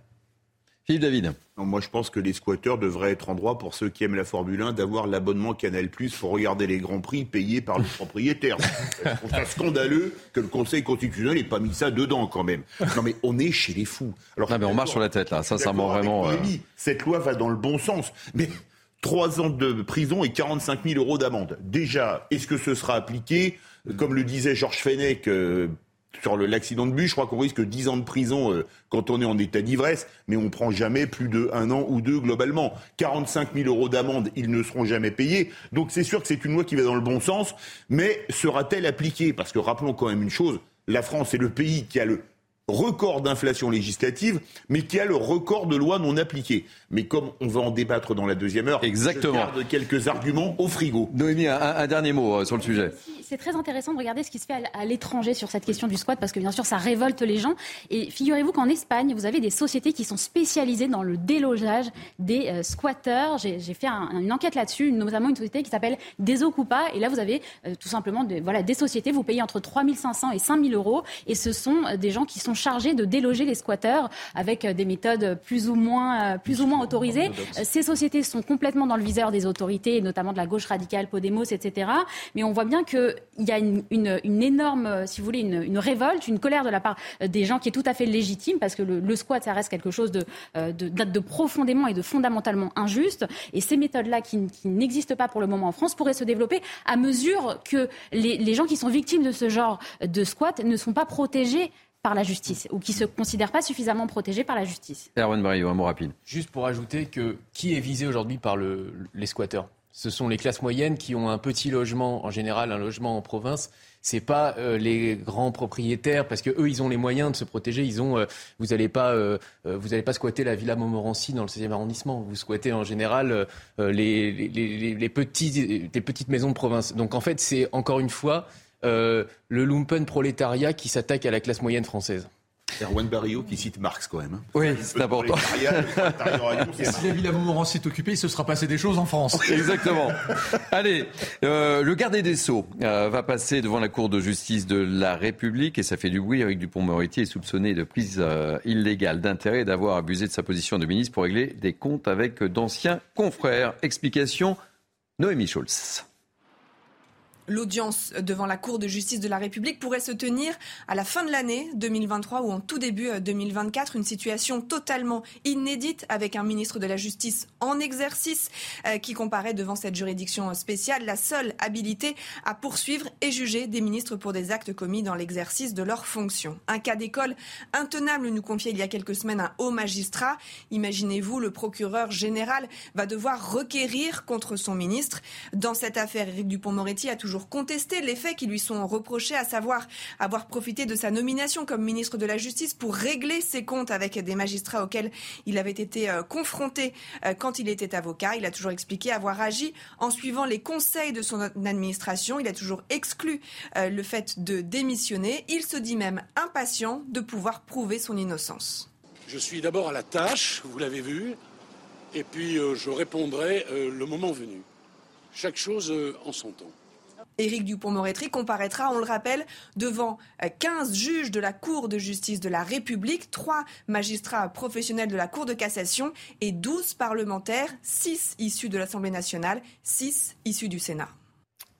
S1: Philippe David.
S3: moi, je pense que les squatteurs devraient être en droit, pour ceux qui aiment la Formule 1, d'avoir l'abonnement Canal Plus pour regarder les Grands Prix payés par le propriétaire. je trouve ça scandaleux que le Conseil constitutionnel n'ait pas mis ça dedans, quand même. Non, mais on est chez les fous.
S1: Alors, non, mais on marche sur la tête, là. Sincèrement, vraiment.
S3: Euh... Cette loi va dans le bon sens. Mais trois ans de prison et 45 000 euros d'amende. Déjà, est-ce que ce sera appliqué? Comme le disait Georges Fenech, euh, sur l'accident de bus, je crois qu'on risque 10 ans de prison euh, quand on est en état d'ivresse, mais on prend jamais plus de un an ou deux globalement. 45 000 euros d'amende, ils ne seront jamais payés. Donc c'est sûr que c'est une loi qui va dans le bon sens, mais sera-t-elle appliquée? Parce que rappelons quand même une chose, la France est le pays qui a le record d'inflation législative, mais qui a le record de lois non appliquées. Mais comme on va en débattre dans la deuxième heure,
S1: Exactement. je
S3: garde quelques arguments au frigo.
S1: Noémie, un, dernier mot euh, sur le sujet.
S10: C'est très intéressant de regarder ce qui se fait à l'étranger sur cette question du squat, parce que bien sûr, ça révolte les gens. Et figurez-vous qu'en Espagne, vous avez des sociétés qui sont spécialisées dans le délogeage des euh, squatteurs. J'ai fait une enquête là-dessus, notamment une société qui s'appelle Desocupa. Et là, vous avez euh, tout simplement voilà, des sociétés, vous payez entre 3500 et 5000 euros. Et ce sont des gens qui sont chargés de déloger les squatteurs avec des méthodes plus ou moins, plus ou moins autorisées. Ces sociétés sont complètement dans le viseur des autorités, notamment de la gauche radicale, Podemos, etc. Mais on voit bien qu'il y a une, une, énorme, si vous voulez, une, une, révolte, une colère de la part des gens qui est tout à fait légitime, parce que le, le squat, ça reste quelque chose de, de, de, profondément et de fondamentalement injuste. Et ces méthodes-là, qui, qui n'existent pas pour le moment en France, pourraient se développer à mesure que les, les gens qui sont victimes de ce genre de squat ne sont pas protégés par la justice ou qui ne se considèrent pas suffisamment protégés par la justice.
S1: Erwan Mario, un mot rapide.
S5: Juste pour ajouter que qui est visé aujourd'hui par le, les squatteurs Ce sont les classes moyennes qui ont un petit logement, en général un logement en province. C'est pas euh, les grands propriétaires parce que eux ils ont les moyens de se protéger. Ils ont, euh, vous n'allez pas, euh, vous allez pas squatter la villa Montmorency dans le 16e arrondissement. Vous squattez en général les, les, les, les, petits, les petites maisons de province. Donc en fait c'est encore une fois euh, le lumpen prolétariat qui s'attaque à la classe moyenne française.
S3: Erwan Barrio qui cite Marx quand même. Hein.
S1: Oui, c'est important.
S11: si la ville à Montmorency est occupée, il se sera passé des choses en France.
S1: Exactement. Allez, euh, le gardé des Sceaux euh, va passer devant la Cour de justice de la République et ça fait du bruit. avec Dupont-Moretti est soupçonné de prise illégale d'intérêt et d'avoir abusé de sa position de ministre pour régler des comptes avec d'anciens confrères. Explication Noémie Schulz.
S25: L'audience devant la Cour de justice de la République pourrait se tenir à la fin de l'année 2023 ou en tout début 2024. Une situation totalement inédite avec un ministre de la Justice en exercice euh, qui comparait devant cette juridiction spéciale la seule habilité à poursuivre et juger des ministres pour des actes commis dans l'exercice de leurs fonctions. Un cas d'école intenable nous confiait il y a quelques semaines un haut magistrat. Imaginez-vous, le procureur général va devoir requérir contre son ministre. Dans cette affaire, Éric Dupont-Moretti a toujours contester les faits qui lui sont reprochés, à savoir avoir profité de sa nomination comme ministre de la Justice pour régler ses comptes avec des magistrats auxquels il avait été euh, confronté euh, quand il était avocat. Il a toujours expliqué avoir agi en suivant les conseils de son administration. Il a toujours exclu euh, le fait de démissionner. Il se dit même impatient de pouvoir prouver son innocence.
S26: Je suis d'abord à la tâche, vous l'avez vu, et puis je répondrai le moment venu. Chaque chose en son temps.
S25: Éric Dupont-Moretti comparaîtra, on le rappelle, devant 15 euh, juges de la Cour de justice de la République, 3 magistrats professionnels de la Cour de cassation et 12 parlementaires, 6 issus de l'Assemblée nationale, 6 issus du Sénat.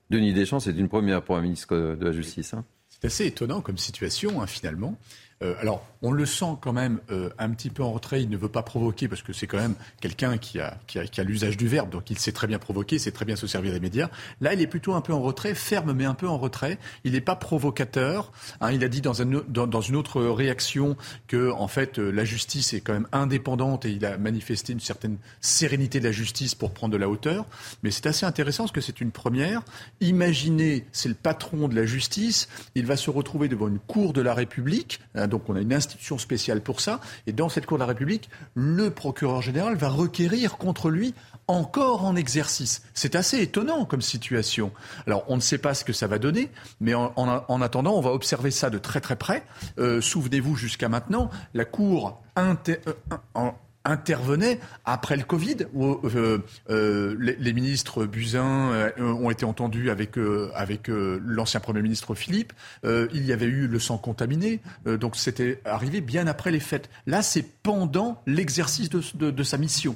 S1: Denis Deschamps, c'est une première pour un ministre de la Justice. Hein
S11: C'est assez étonnant comme situation, hein, finalement. Euh, alors, on le sent quand même euh, un petit peu en retrait. Il ne veut pas provoquer parce que c'est quand même quelqu'un qui a, l'usage du verbe, donc il sait très bien provoquer, sait très bien se servir des médias. Là, il est plutôt un peu en retrait, ferme mais un peu en retrait. Il n'est pas provocateur. Hein, il a dit dans, une autre réaction que, en fait, euh, la justice est quand même indépendante et il a manifesté une certaine sérénité de la justice pour prendre de la hauteur. Mais c'est assez intéressant parce que c'est une première. Imaginez, c'est le patron de la justice, il va se retrouver devant une cour de la République. Hein, donc on a une institution spéciale pour ça. Et dans cette Cour de la République, le procureur général va requérir contre lui encore en exercice. C'est assez étonnant comme situation. Alors on ne sait pas ce que ça va donner, mais en, en, en attendant, on va observer ça de très très près. Euh, Souvenez-vous, jusqu'à maintenant, la Cour inter, euh, intervenait après le Covid, où euh, euh, les, les, ministres Buzyn euh, ont été entendus avec, euh, avec euh, l'ancien Premier ministre Philippe. il y avait eu le sang contaminé, donc c'était arrivé bien après les fêtes. Là, c'est pendant l'exercice de, de, de, sa mission.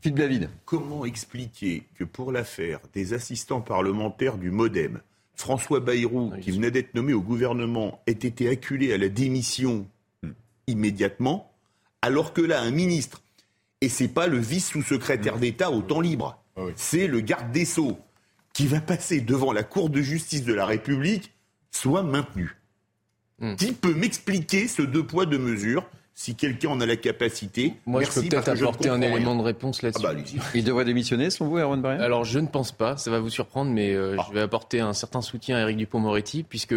S1: Philippe David.
S3: Comment expliquer que pour l'affaire des assistants parlementaires du Modem, François Bayrou, qui venait d'être nommé au gouvernement, ait été acculé à la démission hmm. immédiatement alors que là, un ministre, et c'est pas le vice-sous-secrétaire mmh. d'État au temps libre, ah oui. c'est le garde des Sceaux qui va passer devant la Cour de justice de la République, soit maintenu. Mmh. Qui peut m'expliquer ce deux poids, deux mesures si quelqu'un en a la capacité?
S5: Moi, Merci, je peux peut-être apporter un élément de réponse là-dessus. Ah bah,
S1: il devrait démissionner, selon vous, Erwan Barrière
S5: Alors, je ne pense pas, ça va vous surprendre, mais euh, ah. je vais apporter un certain soutien à Éric Dupont-Moretti, puisque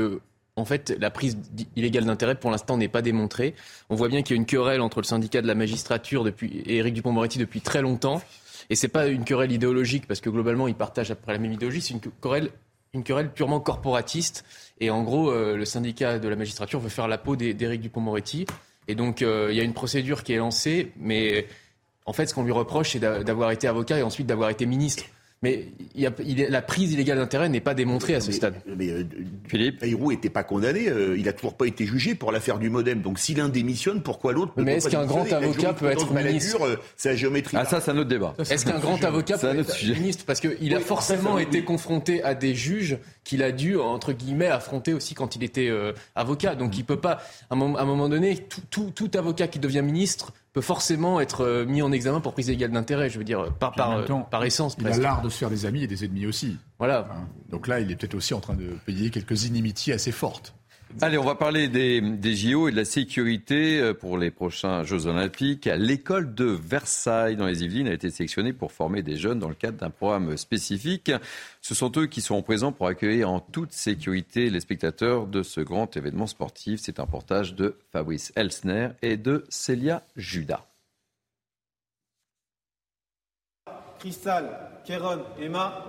S5: en fait, la prise illégale d'intérêt, pour l'instant, n'est pas démontrée. On voit bien qu'il y a une querelle entre le syndicat de la magistrature et Éric Dupont-Moretti depuis très longtemps. Et c'est pas une querelle idéologique, parce que globalement, ils partagent après la même idéologie. C'est une querelle, une querelle purement corporatiste. Et en gros, euh, le syndicat de la magistrature veut faire la peau d'Éric Dupont-Moretti. Et donc, euh, il y a une procédure qui est lancée, mais en fait, ce qu'on lui reproche, c'est d'avoir été avocat et ensuite d'avoir été ministre. Mais il y a, il est, la prise illégale d'intérêt n'est pas démontrée à ce
S3: mais,
S5: stade.
S3: Mais, euh, Philippe Bayrou n'était pas condamné, euh, il n'a toujours pas été jugé pour l'affaire du modem. Donc s'il l'un démissionne, pourquoi l'autre
S5: Mais est-ce qu'un grand avocat peut être ministre
S3: euh, C'est la géométrie.
S1: Ah ça, c'est un autre débat.
S5: Est-ce qu'un grand avocat peut être sujet. ministre? Parce qu'il oui, a forcément été oui. confronté à des juges qu'il a dû, entre guillemets, affronter aussi quand il était euh, avocat. Donc il peut pas, à un moment, à un moment donné, tout, tout, tout avocat qui devient ministre peut forcément être euh, mis en examen pour prise illégale d'intérêt, je veux dire, par, par, temps, par essence.
S11: Il presque. a l'art de se faire des amis et des ennemis aussi.
S5: Voilà.
S11: Hein Donc là, il est peut-être aussi en train de payer quelques inimitiés assez fortes.
S1: Allez, on va parler des, JO et de la sécurité euh, pour les prochains Jeux Olympiques. L'école de Versailles dans les Yvelines a été sélectionnée pour former des jeunes dans le cadre d'un programme spécifique. Ce sont eux qui seront présents pour accueillir en toute sécurité les spectateurs de ce grand événement sportif. C'est un portage de Fabrice Elsner et de Célia Judas.
S27: Cristal, Kéron, Emma,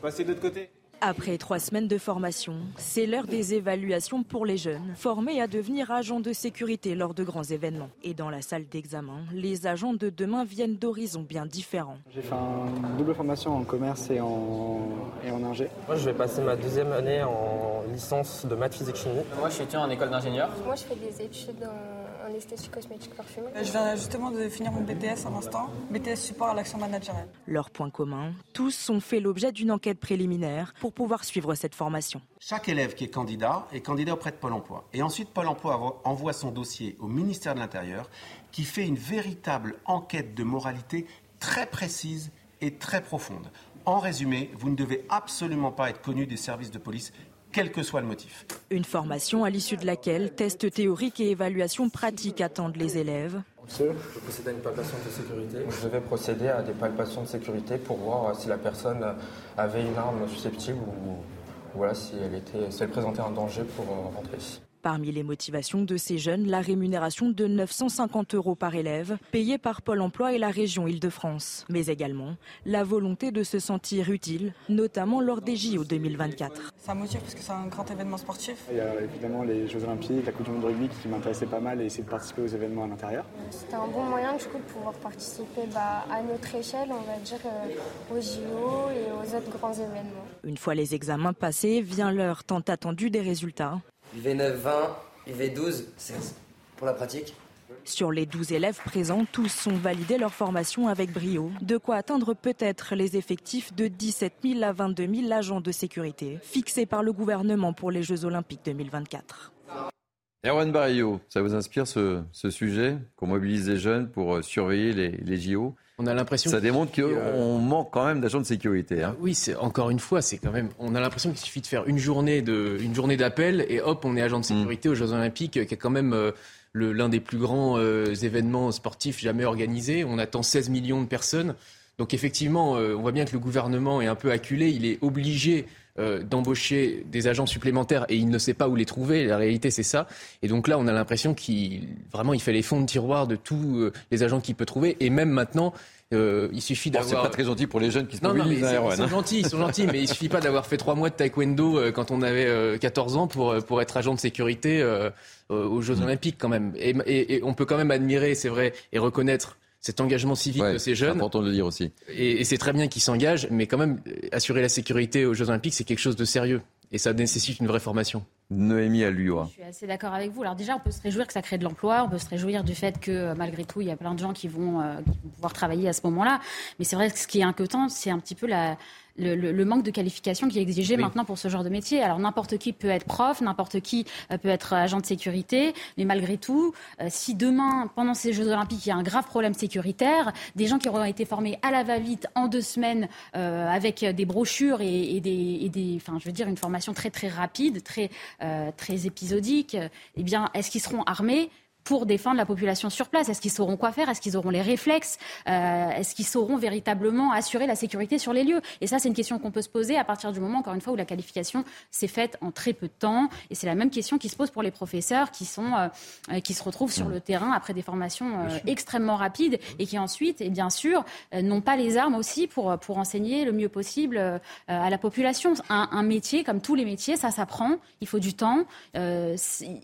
S27: passez de l'autre côté.
S23: Après trois semaines de formation, c'est l'heure des évaluations pour les jeunes, formés à devenir agents de sécurité lors de grands événements. Et dans la salle d'examen, les agents de demain viennent d'horizons bien différents.
S28: J'ai fait une double formation en commerce et en, et en ingé.
S29: Moi, je vais passer ma deuxième année en licence de maths, physique, chimie.
S30: Moi, je suis étudiant en école d'ingénieur.
S31: Moi, je fais des études en en esthétique cosmétique parfumée.
S32: Je viens justement de finir mon BTS à l'instant, BTS support à l'action managériale.
S23: Leur point commun, tous ont fait l'objet d'une enquête préliminaire pour pouvoir suivre cette formation.
S33: Chaque élève qui est candidat est candidat auprès de Pôle emploi. Et ensuite, Pôle emploi envoie son dossier au ministère de l'Intérieur qui fait une véritable enquête de moralité très précise et très profonde. En résumé, vous ne devez absolument pas être connu des services de police quel que soit le motif.
S23: Une formation à l'issue de laquelle tests théoriques et évaluations pratiques attendent les élèves.
S29: Monsieur, je procède à une palpation de sécurité. Je vais procéder à des palpations de sécurité pour voir si la personne avait une arme susceptible ou voilà, si elle, était, si elle présentait un danger pour rentrer ici.
S23: Parmi les motivations de ces jeunes, la rémunération de 950 euros par élève, payée par Pôle emploi et la région Île-de-France. Mais également la volonté de se sentir utile, notamment lors des JO 2024.
S32: Ça motive parce que c'est un grand événement sportif.
S28: Il y a évidemment les Jeux Olympiques, la Coupe du Monde de rugby qui m'intéressait pas mal et essayer de participer aux événements à l'intérieur.
S31: C'était un bon moyen du coup de pouvoir participer bah, à notre échelle, on va dire, euh, aux JO et aux autres grands événements.
S23: Une fois les examens passés, vient l'heure tant attendue des résultats.
S34: UV9, 20, UV12, 16 pour la pratique.
S2: Sur les 12 élèves présents, tous ont validé leur formation avec brio, de quoi atteindre peut-être les effectifs de 17 000 à 22 000 agents de sécurité fixés par le gouvernement pour les Jeux olympiques 2024.
S1: Erwan Barrio, ça vous inspire ce, sujet Qu'on mobilise les jeunes pour euh, surveiller les, les JO
S5: on a l'impression
S1: ça démontre qu'on euh, manque quand même d'agents de sécurité. Hein.
S5: Oui, c'est encore une fois, c'est quand même. On a l'impression qu'il suffit de faire une journée de, une journée d'appel et hop, on est agent de mm. sécurité aux Jeux Olympiques, qui est quand même euh, l'un des plus grands événements sportifs jamais organisés. On attend 16 millions de personnes. Donc effectivement, on voit bien que le gouvernement est un peu acculé. Il est obligé euh, d'embaucher des agents supplémentaires et il ne sait pas où les trouver. La réalité, c'est ça. Et donc là, on a l'impression qu'il vraiment il fait les fonds de tiroir de tous euh, les agents qu'il peut trouver. Et même maintenant, euh, il suffit d'avoir.
S1: c'est pas très gentil pour les jeunes qui se non,
S5: non, mais
S1: ils,
S5: sont gentils, ils sont gentils, mais il suffit pas d'avoir fait trois mois de taekwondo quand on avait 14 ans pour pour être agent de sécurité aux Jeux. Olympiques quand même. Et, et, et, on peut quand même admirer, c'est vrai, et reconnaître cet engagement civique de ces jeunes.
S1: C'est important de le dire aussi.
S5: Et, c'est très bien qu'ils s'engagent, mais quand même, assurer la sécurité aux Jeux Olympiques, c'est quelque chose de sérieux. Et ça nécessite une vraie formation.
S1: Noémie Alluois.
S10: Je suis assez d'accord avec vous. Alors déjà, on peut se réjouir que ça crée de l'emploi, on peut se réjouir du fait que euh, malgré tout, il y a plein de gens qui vont, euh, qui vont pouvoir travailler à ce moment-là. Mais c'est vrai que ce qui est inquiétant, c'est un petit peu la, le, manque de qualification qui est exigé maintenant pour ce genre de métier. Alors n'importe qui peut être prof, n'importe qui euh, peut être agent de sécurité, mais malgré tout, euh, si demain, pendant ces Jeux Olympiques, il y a un grave problème sécuritaire, des gens qui auront été formés à la va-vite en deux semaines euh, avec des brochures et, des, des, enfin, je veux dire, une formation très très rapide, très très épisodique, eh bien, est-ce qu'ils seront armés? Pour défendre la population sur place. Est-ce qu'ils sauront quoi faire? Est-ce qu'ils auront les réflexes? Euh, Est-ce qu'ils sauront véritablement assurer la sécurité sur les lieux? Et ça, c'est une question qu'on peut se poser à partir du moment, encore une fois, où la qualification s'est faite en très peu de temps. Et c'est la même question qui se pose pour les professeurs qui, sont, euh, euh, qui se retrouvent sur le terrain après des formations extrêmement rapides et qui ensuite, et bien sûr, n'ont pas les armes aussi pour, pour enseigner le mieux possible à la population. Un, métier, comme tous les métiers, ça s'apprend, il faut du temps et,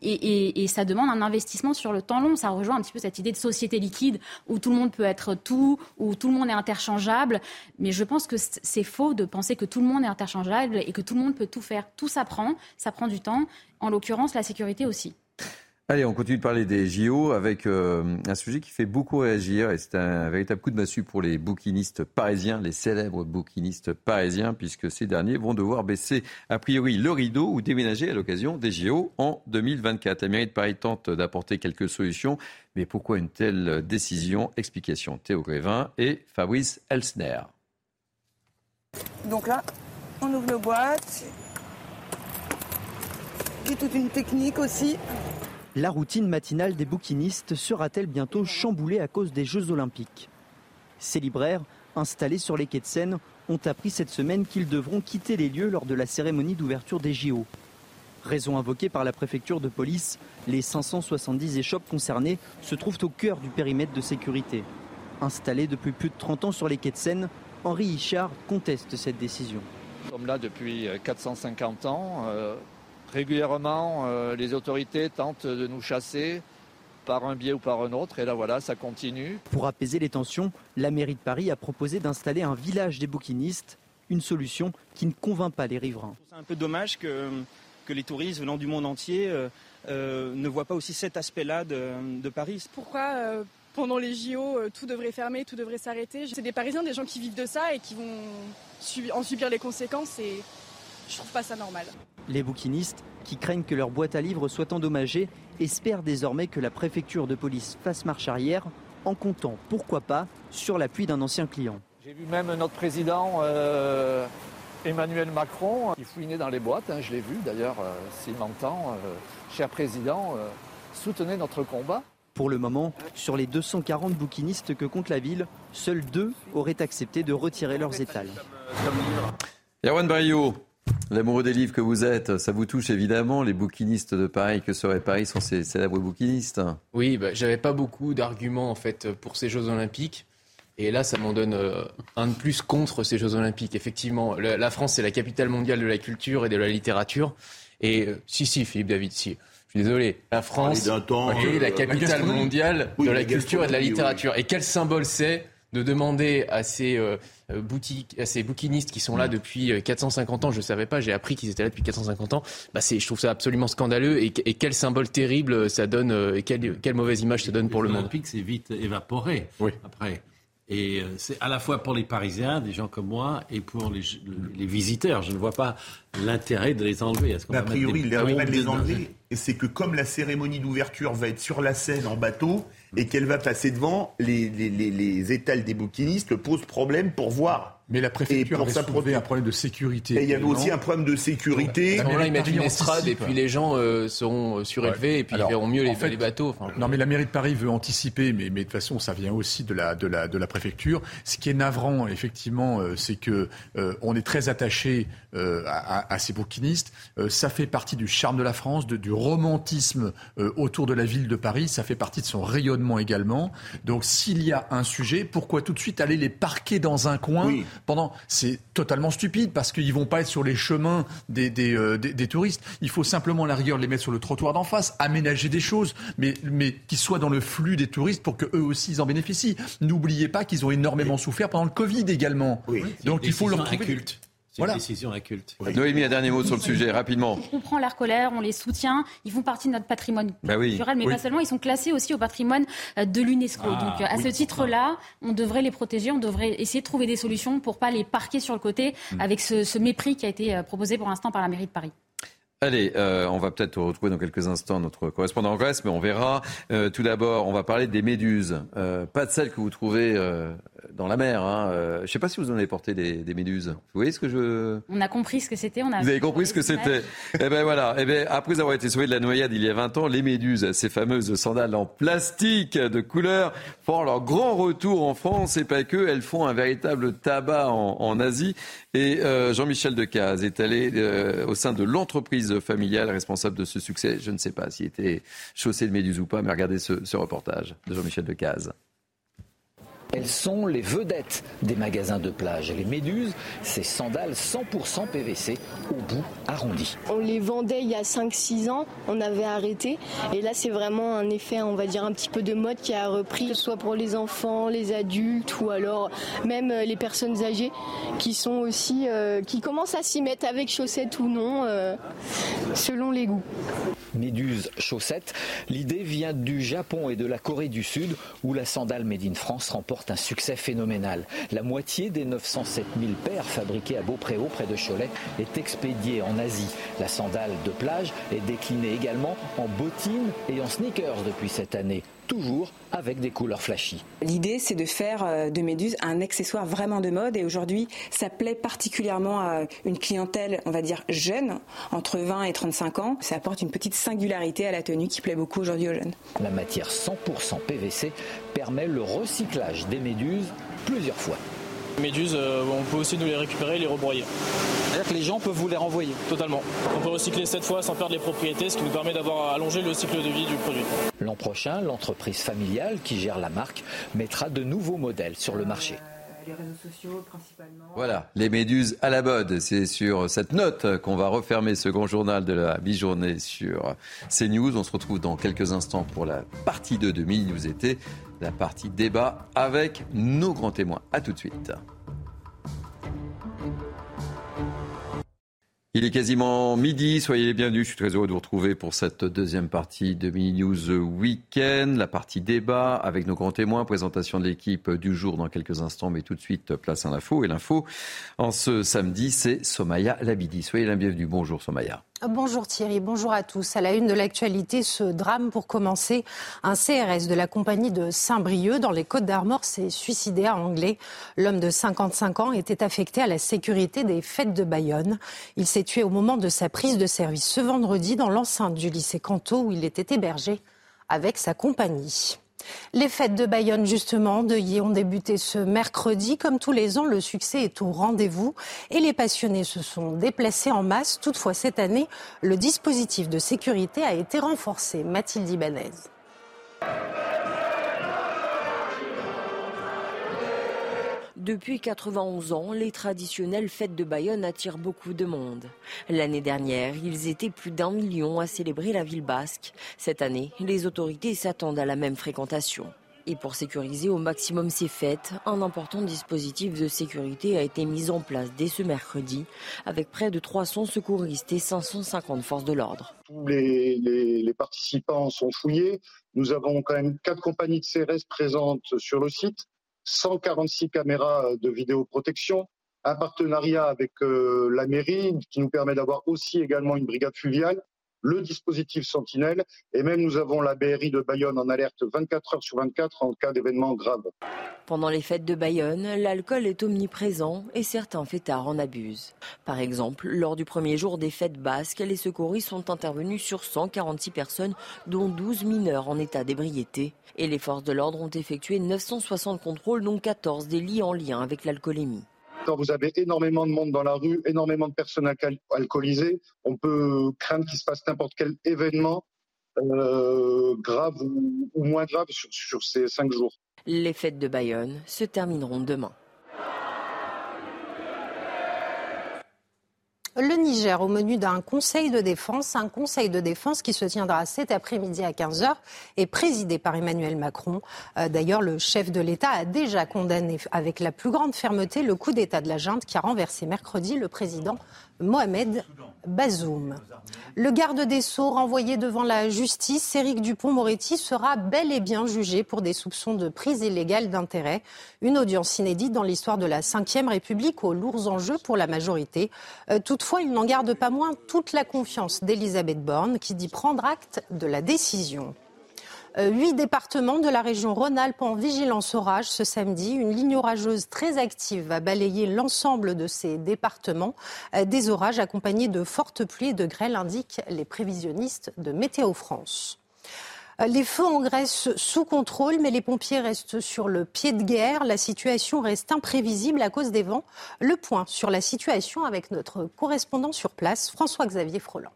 S10: et, et ça demande un investissement sur le temps long. Ça rejoint un petit peu cette idée de société liquide où tout le monde peut être tout, où tout le monde est interchangeable. Mais je pense que c'est faux de penser que tout le monde est interchangeable et que tout le monde peut tout faire. Tout s'apprend, ça prend du temps. En l'occurrence, la sécurité aussi.
S1: Allez, on continue de parler des JO avec euh, un sujet qui fait beaucoup réagir et c'est un véritable coup de massue pour les bouquinistes parisiens, les célèbres bouquinistes parisiens, puisque ces derniers vont devoir baisser a priori le rideau ou déménager à l'occasion des JO en 2024. La de Paris tente d'apporter quelques solutions, mais pourquoi une telle décision? Explication Théo Grévin et Fabrice Elsner.
S32: Donc là, on ouvre le boîte. C'est toute une technique aussi.
S35: La routine matinale des bouquinistes sera-t-elle bientôt chamboulée à cause des Jeux Olympiques? Ces libraires, installés sur les quais de Seine, ont appris cette semaine qu'ils devront quitter les lieux lors de la cérémonie d'ouverture des JO. Raison invoquée par la préfecture de police, les 570 échoppes concernées se trouvent au cœur du périmètre de sécurité. Installés depuis plus de 30 ans sur les quais de Seine, Henri Hichard conteste cette décision.
S36: Nous là depuis 450 ans. Régulièrement, euh, les autorités tentent de nous chasser par un biais ou par un autre. Et là, voilà, ça continue.
S35: Pour apaiser les tensions, la mairie de Paris a proposé d'installer un village des bouquinistes, une solution qui ne convainc pas les riverains.
S37: C'est un peu dommage que, que les touristes venant du monde entier euh, euh, ne voient pas aussi cet aspect-là de, Paris.
S32: Pourquoi pendant les JO, tout devrait fermer, tout devrait s'arrêter? C'est des Parisiens, des gens qui vivent de ça et qui vont en subir les conséquences. Et je trouve pas ça normal.
S35: Les bouquinistes, qui craignent que leur boîte à livres soit endommagée, espèrent désormais que la préfecture de police fasse marche arrière en comptant, pourquoi pas, sur l'appui d'un ancien client.
S36: J'ai vu même notre président euh, Emmanuel Macron qui fouinait dans les boîtes, hein, je l'ai vu d'ailleurs, euh, s'il m'entend, euh, cher président, soutenez notre combat.
S35: Pour le moment, sur les 240 bouquinistes que compte la ville, seuls deux auraient accepté de retirer leurs étals.
S1: Erwan Bayou, L'amoureux des livres que vous êtes, ça vous touche évidemment. Les bouquinistes de Paris, que serait Paris sans ces célèbres bouquinistes?
S5: Oui, bah, j'avais pas beaucoup d'arguments en fait pour ces Jeux Olympiques. Et là, ça m'en donne euh, un de plus contre ces Jeux Olympiques. Effectivement, la France, c'est la capitale mondiale de la culture et de la littérature. Et euh, si, si, Philippe David, si. Je suis désolé. La France est la euh, capitale mondiale de la culture et de la littérature. Et quel symbole c'est de demander à ces euh, boutiques, à ces bouquinistes qui sont là depuis 450 ans, je ne savais pas, j'ai appris qu'ils étaient là depuis 450 ans, bah je trouve ça absolument scandaleux et, quel symbole terrible ça donne, et quelle, quelle mauvaise image ça donne pour le monde.
S38: c'est vite évaporé après. Et euh, c'est à la fois pour les Parisiens, des gens comme moi, et pour les, les visiteurs. Je ne vois pas l'intérêt de les enlever.
S3: a priori, l'intérêt de les enlever, c'est que comme la cérémonie d'ouverture va être sur la scène en bateau et qu'elle va passer devant, les, les étals des bouquinistes posent problème pour voir
S11: mais la préfecture a avait un problème de sécurité.
S3: Et il y avait aussi un problème de sécurité.
S5: À là ils mettent une estrade et puis les gens euh, seront euh, surélevés et puis ils verront mieux les, les bateaux.
S11: non, mais la mairie de Paris veut anticiper, mais, mais de toute façon, ça vient aussi de la, de la, de la préfecture. Ce qui est navrant, effectivement, euh, c'est que on est très attaché à, à, ces bouquinistes. ça fait partie du charme de la France, de, du romantisme autour de la ville de Paris. Ça fait partie de son rayonnement également. Donc, s'il y a un sujet, pourquoi tout de suite aller les parquer dans un coin pendant. C'est totalement stupide parce qu'ils vont pas être sur les chemins des, des, euh, des, touristes. Il faut simplement, à la rigueur, les mettre sur le trottoir d'en face, aménager des choses, mais, mais qu'ils soient dans le flux des touristes pour qu'eux aussi ils en bénéficient. N'oubliez pas qu'ils ont énormément souffert pendant le Covid également.
S38: Donc il faut leur trouver... C'est une décision inculte.
S1: Noémie, un dernier mot sur le sujet, rapidement.
S10: On comprend leur colère, on les soutient, ils font partie de notre patrimoine bah culturel, mais pas seulement, ils sont classés aussi au patrimoine euh, de l'UNESCO. Ah, Donc à ce titre-là, on devrait les protéger, on devrait essayer de trouver des solutions pour pas les parquer sur le côté hmm. avec ce, ce mépris qui a été euh, proposé pour l'instant par la mairie de Paris.
S1: Allez, euh, on va peut-être retrouver dans quelques instants notre correspondant en Grèce, mais on verra. Euh, tout d'abord, on va parler des méduses. Euh, pas de celles que vous trouvez dans la mer. Hein. je ne sais pas si vous en avez porté des, méduses. Vous voyez ce que je...
S10: On a compris ce que c'était.
S1: Vous avez compris ce que c'était. Eh ben voilà. Eh ben, après avoir été sauvé de la noyade il y a 20 ans, les méduses, ces fameuses sandales en plastique de couleur, font leur grand retour en France. Et pas que, elles font un véritable tabac en, en Asie. Et Jean-Michel Decaze est allé au sein de l'entreprise familial responsable de ce succès. Je ne sais pas s'il était chaussé de méduse ou pas, mais regardez ce, ce reportage de Jean-Michel Decaze.
S39: Elles sont les vedettes des magasins de plage. Les méduses, ces sandales 100% PVC au bout arrondi.
S31: On les vendait il y a 5-6 ans, on avait arrêté. Et là, c'est vraiment un effet, on va dire, un petit peu de mode qui a repris, que ce soit pour les enfants, les adultes ou alors même euh, les personnes âgées qui sont aussi, euh, qui commencent à s'y mettre avec chaussettes ou non, euh, selon les goûts.
S39: Méduse chaussettes, l'idée vient du Japon et de la Corée du Sud où la sandale Made in France un succès phénoménal. La moitié des 907 000 paires fabriquées à Beaupréau, près de Cholet, est expédiée en Asie. La sandale de plage est déclinée également en bottines et en sneakers depuis cette année toujours avec des couleurs flashy.
S40: L'idée, c'est de faire euh, de Méduse un accessoire vraiment de mode et aujourd'hui, ça plaît particulièrement à une clientèle, on va dire, jeune, entre 20 et 35 ans. Ça apporte une petite singularité à la tenue qui plaît beaucoup aujourd'hui aux jeunes.
S39: La matière 100% PVC permet le recyclage des méduses plusieurs fois.
S41: Méduses, euh, on peut aussi nous les récupérer et les rebroyer.
S39: C'est-à-dire que les gens peuvent vous les renvoyer
S41: Totalement. On peut recycler cette fois sans perdre les propriétés, ce qui nous permet d'avoir allongé le cycle de vie du produit.
S39: L'an prochain, l'entreprise familiale qui gère la marque mettra de nouveaux modèles sur le marché
S40: les réseaux sociaux principalement.
S1: Voilà, les méduses à la mode. C'est sur cette note qu'on va refermer ce grand journal de la mi-journée sur CNews. On se retrouve dans quelques instants pour la partie 2 de Mini été, la partie débat avec nos grands témoins. A tout de suite. Il est quasiment midi, soyez les bienvenus. Je suis très heureux de vous retrouver pour cette deuxième partie de Mini News Weekend, la partie débat avec nos grands témoins, présentation de l'équipe du jour dans quelques instants, mais tout de suite place à l'info. Et l'info en ce samedi, c'est Somaya Labidi. Soyez la bienvenue. Bonjour Somaya.
S42: Bonjour Thierry, bonjour à tous. À la une de l'actualité, ce drame pour commencer. Un CRS de la compagnie de Saint-Brieuc dans les Côtes d'Armor s'est suicidé à Anglais. L'homme de 55 ans était affecté à la sécurité des fêtes de Bayonne. Il s'est tué au moment de sa prise de service ce vendredi dans l'enceinte du lycée Canto où il était hébergé avec sa compagnie. Les fêtes de Bayonne, justement, de Y ont débuté ce mercredi. Comme tous les ans, le succès est au rendez-vous et les passionnés se sont déplacés en masse. Toutefois, cette année, le dispositif de sécurité a été renforcé. Mathilde Ibanez.
S23: Depuis 91 ans, les traditionnelles fêtes de Bayonne attirent beaucoup de monde. L'année dernière, ils étaient plus d'un million à célébrer la ville basque. Cette année, les autorités s'attendent à la même fréquentation.
S43: Et pour sécuriser au maximum ces fêtes, un important dispositif de sécurité a été mis en place dès ce mercredi, avec près de 300 secouristes et 550 forces de l'ordre.
S44: Tous les, participants sont fouillés. Nous avons quand même quatre compagnies de CRS présentes sur le site, 146 caméras de vidéoprotection, un partenariat avec euh, la mairie qui nous permet d'avoir aussi également une brigade fluviale le dispositif Sentinelle et même nous avons la BRI de Bayonne en alerte 24 heures sur 24 en cas d'événement grave.
S43: Pendant les fêtes de Bayonne, l'alcool est omniprésent et certains fêtards en abusent. Par exemple, lors du premier jour des fêtes basques, les secouristes sont intervenus sur 146 personnes, dont 12 mineurs en état d'ébriété. Et les forces de l'ordre ont effectué 960 contrôles, dont 14 délits en lien avec l'alcoolémie.
S44: Quand vous avez énormément de monde dans la rue, énormément de personnes alcoolisées, on peut craindre qu'il se passe n'importe quel événement euh, grave ou, moins grave sur ces cinq jours.
S43: Les fêtes de Bayonne se termineront demain.
S42: Le Niger au menu d'un conseil de défense, un conseil de défense qui se tiendra cet après-midi à 15h et présidé par Emmanuel Macron. Euh, d'ailleurs, le chef de l'État a déjà condamné avec la plus grande fermeté le coup d'État de la junte qui a renversé mercredi le président Mohamed Bazoum. Le garde des Sceaux renvoyé devant la justice, Éric Dupont-Moretti, sera bel et bien jugé pour des soupçons de prise illégale d'intérêt. Une audience inédite dans l'histoire de la Ve République aux lourds enjeux pour la majorité. Euh, toutefois, il n'en garde pas moins toute la confiance d'Elisabeth Borne qui dit prendre acte de la décision. Euh, huit départements de la région Rhône-Alpes en vigilance orage ce samedi. Une ligne orageuse très active va balayer l'ensemble de ces départements. Euh, des orages accompagnés de fortes pluies et de grêle indiquent les prévisionnistes de Météo France. Euh, les feux en Grèce sous contrôle, mais les pompiers restent sur le pied de guerre. La situation reste imprévisible à cause des vents. Le point sur la situation avec notre correspondant sur place, François-Xavier Froland.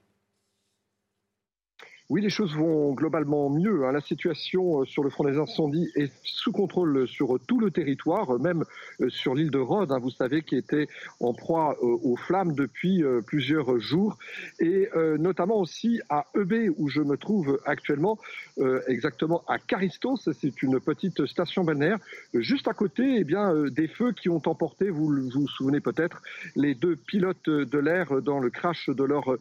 S45: Oui, les choses vont globalement mieux. Hein. La situation euh, sur le front des incendies est sous contrôle sur tout le territoire, même euh, sur l'île de Rhodes, hein, vous savez, qui était en proie euh, aux flammes depuis plusieurs jours, et notamment aussi à EB, où je me trouve actuellement, exactement à Caristos. C'est une petite station balnéaire juste à côté, eh bien, des feux qui ont emporté, vous vous souvenez peut-être, les deux pilotes de l'air dans le crash de leur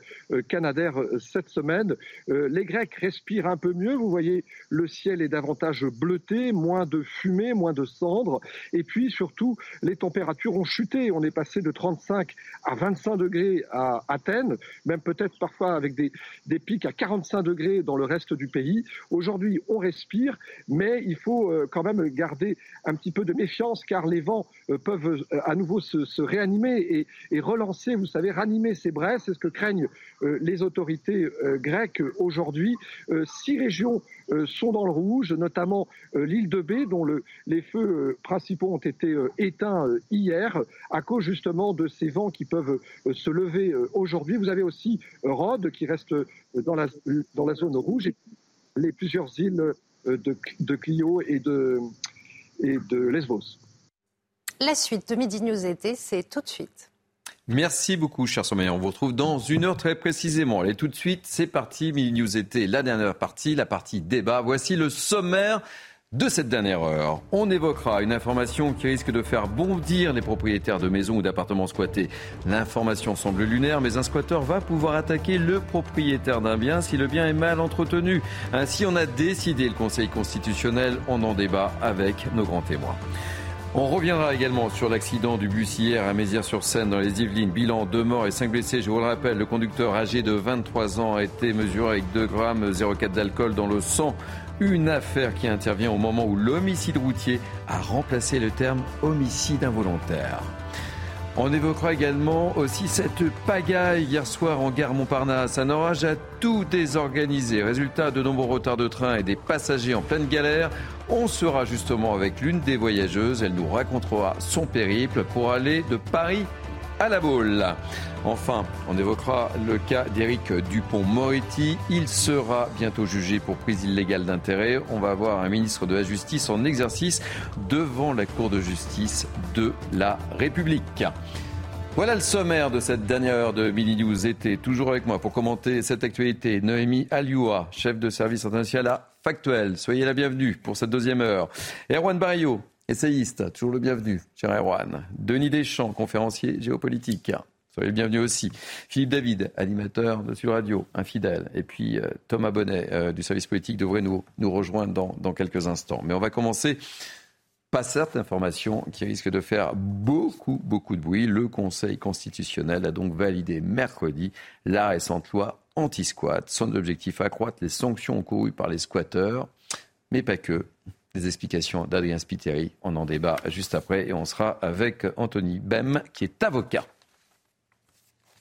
S45: Canadair cette semaine les Grecs respirent un peu mieux. Vous voyez, le ciel est davantage bleuté, moins de fumée, moins de cendres. Et puis surtout, les températures ont chuté. On est passé de 35 à 25 degrés à Athènes, même peut-être parfois avec des, des pics à 45 degrés dans le reste du pays. Aujourd'hui, on respire, mais il faut euh, quand même garder un petit peu de méfiance car les vents euh, peuvent euh, à nouveau se, réanimer et, et, relancer, vous savez, ranimer ces braises. C'est ce que craignent les autorités grecques aujourd'hui. Euh, six régions euh, sont dans le rouge, notamment euh, l'île de Bé, dont les feux principaux ont été éteints hier à cause justement de ces vents qui peuvent se lever aujourd'hui. Vous avez aussi Rhodes qui reste dans la, dans la zone rouge et les plusieurs îles de, de Clio et de, et de Lesbos.
S42: La suite de Midi News été, c'est tout de suite.
S1: Merci beaucoup, cher Sommeil. On vous retrouve dans une heure très précisément. Allez, tout de suite, c'est parti. Mini News été, la dernière partie, la partie débat. Voici le sommaire de cette dernière heure. On évoquera une information qui risque de faire bondir les propriétaires de maisons ou d'appartements squattés. L'information semble lunaire, mais un squatteur va pouvoir attaquer le propriétaire d'un bien si le bien est mal entretenu. Ainsi, on a décidé le Conseil constitutionnel. On en débat avec nos grands témoins. On reviendra également sur l'accident du bus hier à Mézières-sur-Seine dans les Yvelines. Bilan deux morts et cinq blessés. Je vous le rappelle, le conducteur âgé de 23 ans a été mesuré avec 2 grammes 0,4 d'alcool dans le sang. Une affaire qui intervient au moment où l'homicide routier a remplacé le terme homicide involontaire. On évoquera également aussi cette pagaille hier soir en gare Montparnasse. Un orage a tout désorganisé. Résultat de nombreux retards de train et des passagers en pleine galère. On sera justement avec l'une des voyageuses. Elle nous racontera son périple pour aller de Paris à la boule. Enfin, on évoquera le cas d'Éric Dupont-Moretti. Il sera bientôt jugé pour prise illégale d'intérêt. On va avoir un ministre de la Justice en exercice devant la Cour de justice de la République. Voilà le sommaire de cette dernière heure de Mini News été. Toujours avec moi pour commenter cette actualité, Noémie Alioua, chef de service international à factuelle. Soyez la bienvenue pour cette deuxième heure. Erwan Barrio, essayiste, toujours le bienvenu, cher Erwan. Denis Deschamps, conférencier géopolitique. Soyez le bienvenu aussi. Philippe David, animateur de Sud Radio, infidèle. Et puis euh, Thomas Bonnet euh, du service politique devrait nous, rejoindre dans, dans quelques instants. Mais on va commencer pas cette information qui risque de faire beaucoup, beaucoup de bruit. Le Conseil constitutionnel a donc validé mercredi la récente loi anti-squat. Son objectif, accroître les sanctions encourues par les squatteurs, mais pas que. Des explications d'Adrien Spiteri. On en débat juste après et on sera avec Anthony Bem, qui est avocat.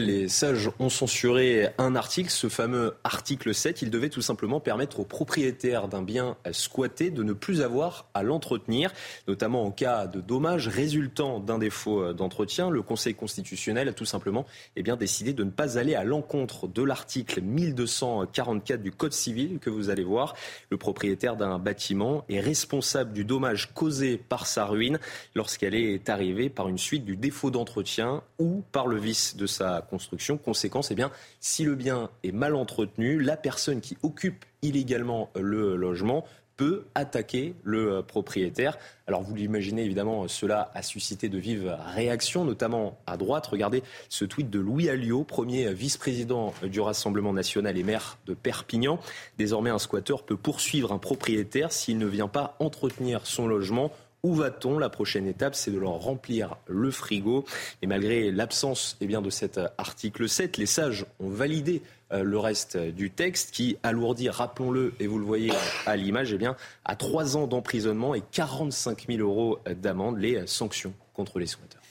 S24: Les sages ont censuré un article, ce fameux article 7. Il devait tout simplement permettre aux propriétaires d'un bien squatté de ne plus avoir à l'entretenir, notamment en cas de dommages résultant d'un défaut d'entretien. Le Conseil constitutionnel a tout simplement eh bien, décidé de ne pas aller à l'encontre de l'article 1244 du Code civil que vous allez voir. Le propriétaire d'un bâtiment est responsable du dommage causé par sa ruine lorsqu'elle est arrivée par une suite du défaut d'entretien ou par le vice de sa construction. Conséquence, eh bien, si le bien est mal entretenu, la personne qui occupe illégalement le logement peut attaquer le propriétaire. Alors vous l'imaginez évidemment, cela a suscité de vives réactions, notamment à droite. Regardez ce tweet de Louis Alliot, premier vice-président du Rassemblement national et maire de Perpignan. Désormais, un squatteur peut poursuivre un propriétaire s'il ne vient pas entretenir son logement où va-t-on? La prochaine étape, c'est de leur remplir le frigo. Et malgré l'absence eh bien, de cet article 7, les sages ont validé euh, le reste du texte qui alourdit, rappelons-le, et vous le voyez à l'image, eh bien, à trois ans d'emprisonnement et 45 000 euros d'amende les sanctions contre les squatteurs.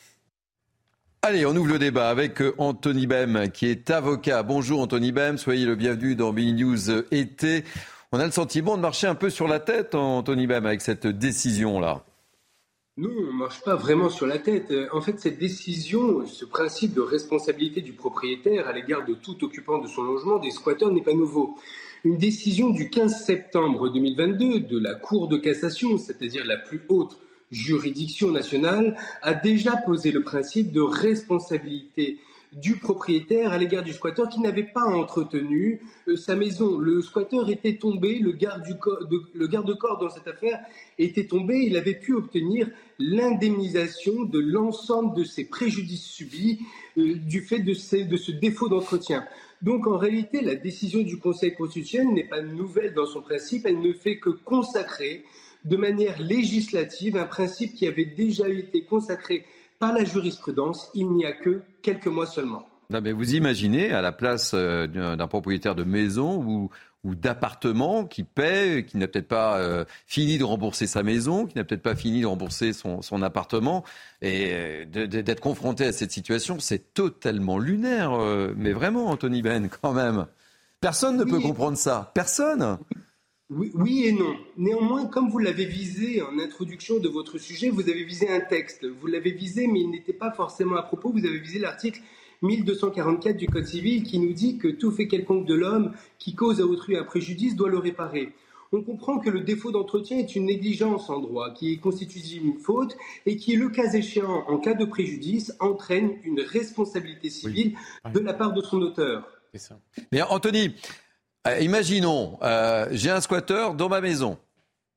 S1: Allez, on ouvre le débat avec euh, Anthony Bem, qui est avocat. Bonjour Anthony Bem, soyez le bienvenu dans Big News été. On a le sentiment de marcher un peu sur la tête, Anthony Bem, avec cette décision-là.
S46: Nous, on ne marche pas vraiment sur la tête. En fait, cette décision, ce principe de responsabilité du propriétaire à l'égard de tout occupant de son logement, des squatteurs, n'est pas nouveau. Une décision du 15 septembre 2022 de la Cour de cassation, c'est-à-dire la plus haute juridiction nationale, a déjà posé le principe de responsabilité du propriétaire à l'égard du squatteur qui n'avait pas entretenu euh, sa maison. Le squatteur était tombé, le garde-corps dans cette affaire était tombé, il avait pu obtenir l'indemnisation de l'ensemble de ses préjudices subis euh, du fait de, de ce défaut d'entretien. Donc en réalité, la décision du Conseil constitutionnel n'est pas nouvelle dans son principe, elle ne fait que consacrer de manière législative un principe qui avait déjà été consacré par la jurisprudence il n'y a que quelques mois seulement.
S1: Non, mais vous imaginez à la place euh, d'un propriétaire de maison ou, ou d'appartement qui paie, qui n'a peut-être pas euh, fini de rembourser sa maison, qui n'a peut-être pas fini de rembourser son, son appartement, et euh, d'être confronté à cette situation, c'est totalement lunaire. mais vraiment, Anthony Ben, quand même. Personne ne peut comprendre ça. Personne.
S46: Oui, et non. Néanmoins, comme vous l'avez visé en introduction de votre sujet, vous avez visé un texte. Vous l'avez visé, mais il n'était pas forcément à propos. Vous avez visé l'article 1244 du Code civil qui nous dit que tout fait quelconque de l'homme qui cause à autrui un préjudice doit le réparer. On comprend que le défaut d'entretien est une négligence en droit qui constitue une faute et qui, le cas échéant, en cas de préjudice, entraîne une responsabilité civile de la part de son auteur.
S1: Ça. Mais Anthony, euh, imaginons, euh, j'ai un squatteur dans ma maison.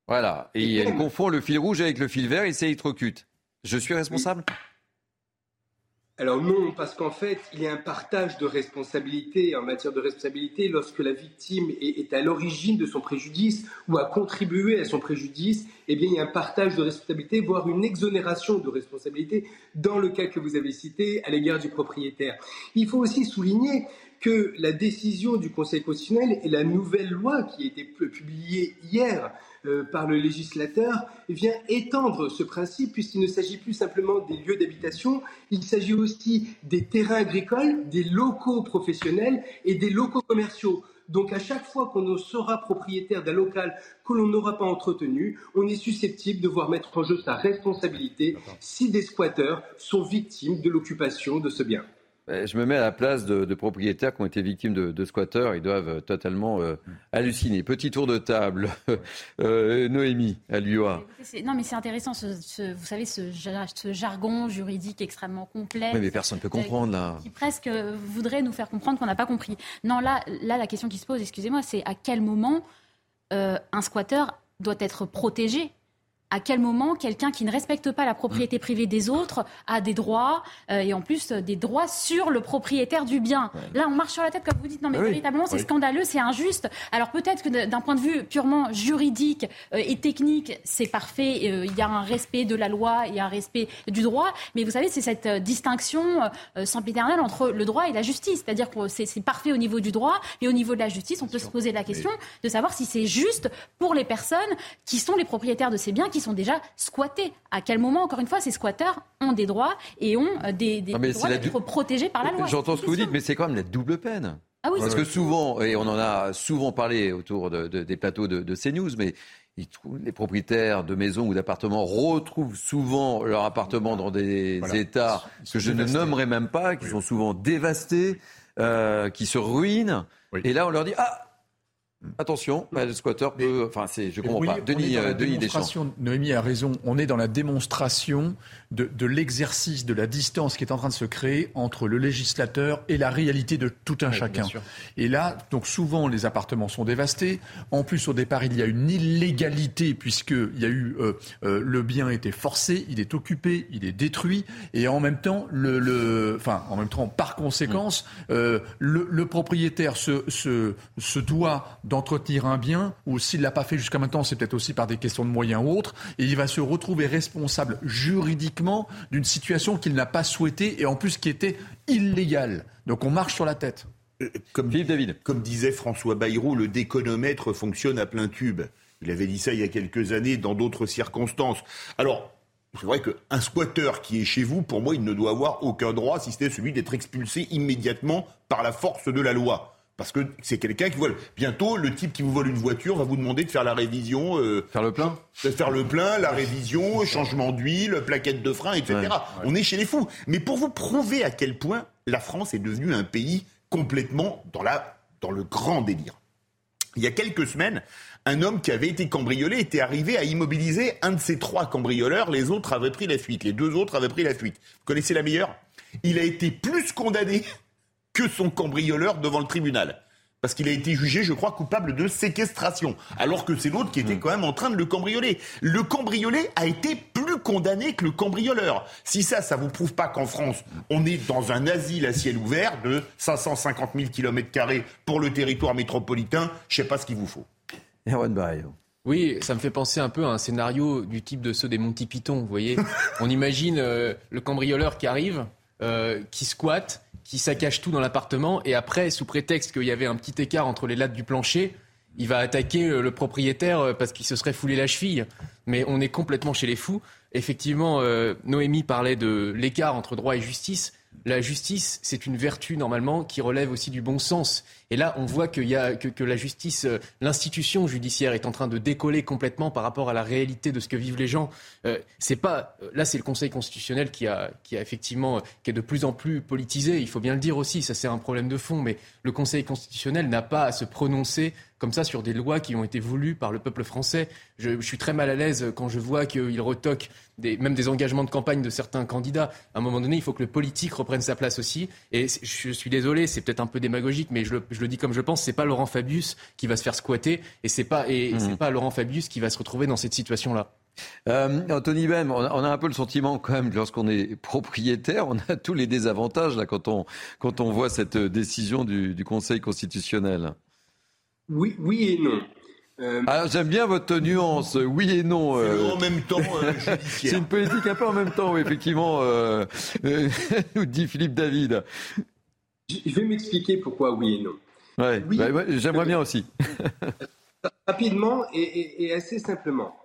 S1: Voilà. Et il confond le fil rouge avec le fil vert, il s'électrocute. Je suis responsable?
S46: Alors non, parce qu'en fait, il y a un partage de responsabilité en matière de responsabilité lorsque la victime est, à l'origine de son préjudice ou a contribué à son préjudice. Eh bien, il y a un partage de responsabilité, voire une exonération de responsabilité dans le cas que vous avez cité à l'égard du propriétaire. Il faut aussi souligner que la décision du Conseil constitutionnel et la nouvelle loi qui a été publiée hier euh, par le législateur vient étendre ce principe puisqu'il ne s'agit plus simplement des lieux d'habitation, il s'agit aussi des terrains agricoles, des locaux professionnels et des locaux commerciaux. Donc à chaque fois qu'on sera propriétaire d'un local que l'on n'aura pas entretenu, on est susceptible de voir mettre en jeu sa responsabilité si des squatteurs sont victimes de l'occupation de ce bien.
S1: Euh, je me mets à la place de, propriétaires qui ont été victimes de, squatteurs. Ils doivent euh, totalement euh, halluciner. Petit tour de table. Noémie, à l'UA.
S10: Non, mais c'est intéressant, vous savez, ce, jargon juridique extrêmement complexe.
S1: mais personne ne peut comprendre, là.
S10: Qui presque voudrait nous faire comprendre qu'on n'a pas compris. Non, là, là, la question qui se pose, excusez-moi, c'est à quel moment un squatteur doit être protégé à quel moment quelqu'un qui ne respecte pas la propriété privée des autres a des droits euh, et en plus euh, des droits sur le propriétaire du bien. Là, on marche sur la tête comme vous dites. Non, mais véritablement, c'est scandaleux, c'est injuste. Alors peut-être que d'un point de vue purement juridique euh, et technique, c'est parfait. Il y a un respect de la loi, il y a un respect du droit. Mais vous savez, c'est cette distinction sempiternelle entre le droit et la justice. C'est-à-dire que c'est parfait au niveau du droit et au niveau de la justice, on peut se poser la question de savoir si c'est juste pour les personnes qui sont les propriétaires de ces biens qui sont déjà squattés. À quel moment, encore une fois, ces squatteurs ont des droits et ont euh, des, des droits d'être protégés par la loi?
S1: J'entends ce que vous dites, mais c'est quand même la double peine. Ah oui, Parce que souvent, et on en a souvent parlé autour des plateaux de, CNews, mais les propriétaires de maisons ou d'appartements retrouvent souvent leur appartement dans des états que je ne nommerai même pas, qui sont souvent dévastés, euh, qui se ruinent. Et là, on leur dit Ah, Attention, le squatter peut. Enfin, c'est, je comprends pas. Denis, euh, Denis Deschamps.
S11: Noémie a raison. On est dans la démonstration de, l'exercice de la distance qui est en train de se créer entre le législateur et la réalité de tout un chacun. Et là, donc souvent, les appartements sont dévastés. En plus, au départ, il y a une illégalité puisqu'il y a eu euh, euh, le bien était forcé, il est occupé, il est détruit, et en même temps, le, enfin, en même temps, par conséquence, mm. le, propriétaire se, se, se doit d'entretenir un bien, ou s'il ne l'a pas fait jusqu'à maintenant, c'est peut-être aussi par des questions de moyens ou autres, et il va se retrouver responsable juridiquement d'une situation qu'il n'a pas souhaitée et en plus qui était illégale. Donc on marche sur la tête.
S3: Euh, comme, David. comme disait François Bayrou, le déconomètre fonctionne à plein tube. Il avait dit ça il y a quelques années dans d'autres circonstances. Alors, c'est vrai qu'un squatteur qui est chez vous, pour moi, il ne doit avoir aucun droit, si ce n'est celui d'être expulsé immédiatement par la force de la loi. Parce que c'est quelqu'un qui vole. Bientôt, le type qui vous vole une voiture va vous demander de faire la révision.
S1: Euh, faire le plein
S3: De faire le plein, la révision, changement d'huile, plaquette de frein, etc. On est chez les fous. Mais pour vous prouver à quel point la France est devenue un pays complètement dans, la, dans le grand délire. Il y a quelques semaines, un homme qui avait été cambriolé était arrivé à immobiliser un de ses trois cambrioleurs. Les autres avaient pris la fuite. Les deux autres avaient pris la fuite. Vous connaissez la meilleure? Il a été plus condamné que son cambrioleur devant le tribunal. Parce qu'il a été jugé, je crois, coupable de séquestration. Alors que c'est l'autre qui était hmm. quand même en train de le cambrioler. Le cambriolé a été plus condamné que le cambrioleur. Si ça, ça vous prouve pas qu'en France, on est dans un asile à ciel ouvert de 550 000 km pour le territoire métropolitain, je sais pas ce qu'il vous faut.
S5: Oui, ça me fait penser un peu à un scénario du type de ceux des Monty Python, vous voyez. On imagine euh, le cambrioleur qui arrive, euh, qui squatte, qui saccage tout dans l'appartement et après, sous prétexte qu'il y avait un petit écart entre les lattes du plancher, il va attaquer euh, le propriétaire euh, parce qu'il se serait foulé la cheville. Mais on est complètement chez les fous. Effectivement, euh, Noémie parlait de l'écart entre droit et justice la justice, c'est une vertu normalement qui relève aussi du bon sens. Et là, on voit qu'il y a, que, la justice, euh, l'institution judiciaire est en train de décoller complètement par rapport à la réalité de ce que vivent les gens. Euh, pas, euh, là, c'est le Conseil constitutionnel qui a, qui a effectivement, qui est de plus en plus politisé. Il faut bien le dire aussi. Ça, c'est un problème de fond. Mais le Conseil constitutionnel n'a pas à se prononcer comme ça sur des lois qui ont été voulues par le peuple français. Je, suis très mal à l'aise quand je vois qu'il retoque même des engagements de campagne de certains candidats. À un moment donné, il faut que le politique reprenne sa place aussi. Et je suis désolé, c'est peut-être un peu démagogique, mais je le, dis comme je pense, c'est pas Laurent Fabius qui va se faire squatter et c'est pas, et mmh. c'est pas Laurent Fabius qui va se retrouver dans cette situation-là.
S1: Euh, Anthony Bem, on a, un peu le sentiment quand même, lorsqu'on est propriétaire, on a tous les désavantages là quand on, quand on voit cette décision du, du Conseil constitutionnel.
S46: Oui, oui et non.
S1: Euh, ah, j'aime bien votre nuance, oui et non.
S3: Euh. en même temps euh,
S1: C'est une politique un peu en même temps, oui, effectivement, nous dit Philippe David.
S46: Je vais m'expliquer pourquoi oui et non.
S1: Ouais, oui, bah, j'aimerais bien aussi.
S46: rapidement et, et, assez simplement.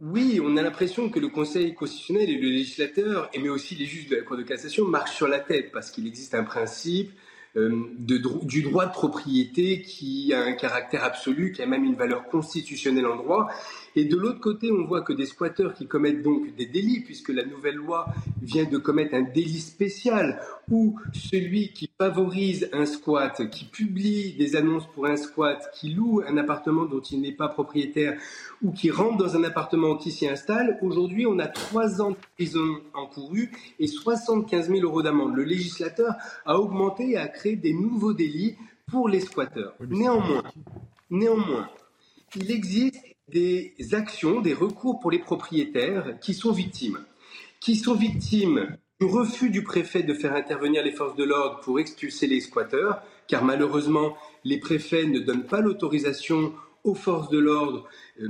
S46: Oui, on a l'impression que le Conseil constitutionnel et le législateur, mais aussi les juges de la Cour de cassation, marchent sur la tête parce qu'il existe un principe euh, de, du droit de propriété qui a un caractère absolu, qui a même une valeur constitutionnelle en droit. Et de l'autre côté, on voit que des squatteurs qui commettent donc des délits, puisque la nouvelle loi vient de commettre un délit spécial, où celui qui favorise un squat, qui publie des annonces pour un squat, qui loue un appartement dont il n'est pas propriétaire, ou qui rentre dans un appartement qui s'y installe, aujourd'hui on a trois ans de prison encourus et 75 000 euros d'amende. Le législateur a augmenté et a créé des nouveaux délits pour les squatteurs. Néanmoins, néanmoins, il existe des actions, des recours pour les propriétaires qui sont victimes. Qui sont victimes du refus du préfet de faire intervenir les forces de l'ordre pour expulser les squatteurs, car malheureusement, les préfets ne donnent pas l'autorisation aux forces de l'ordre euh,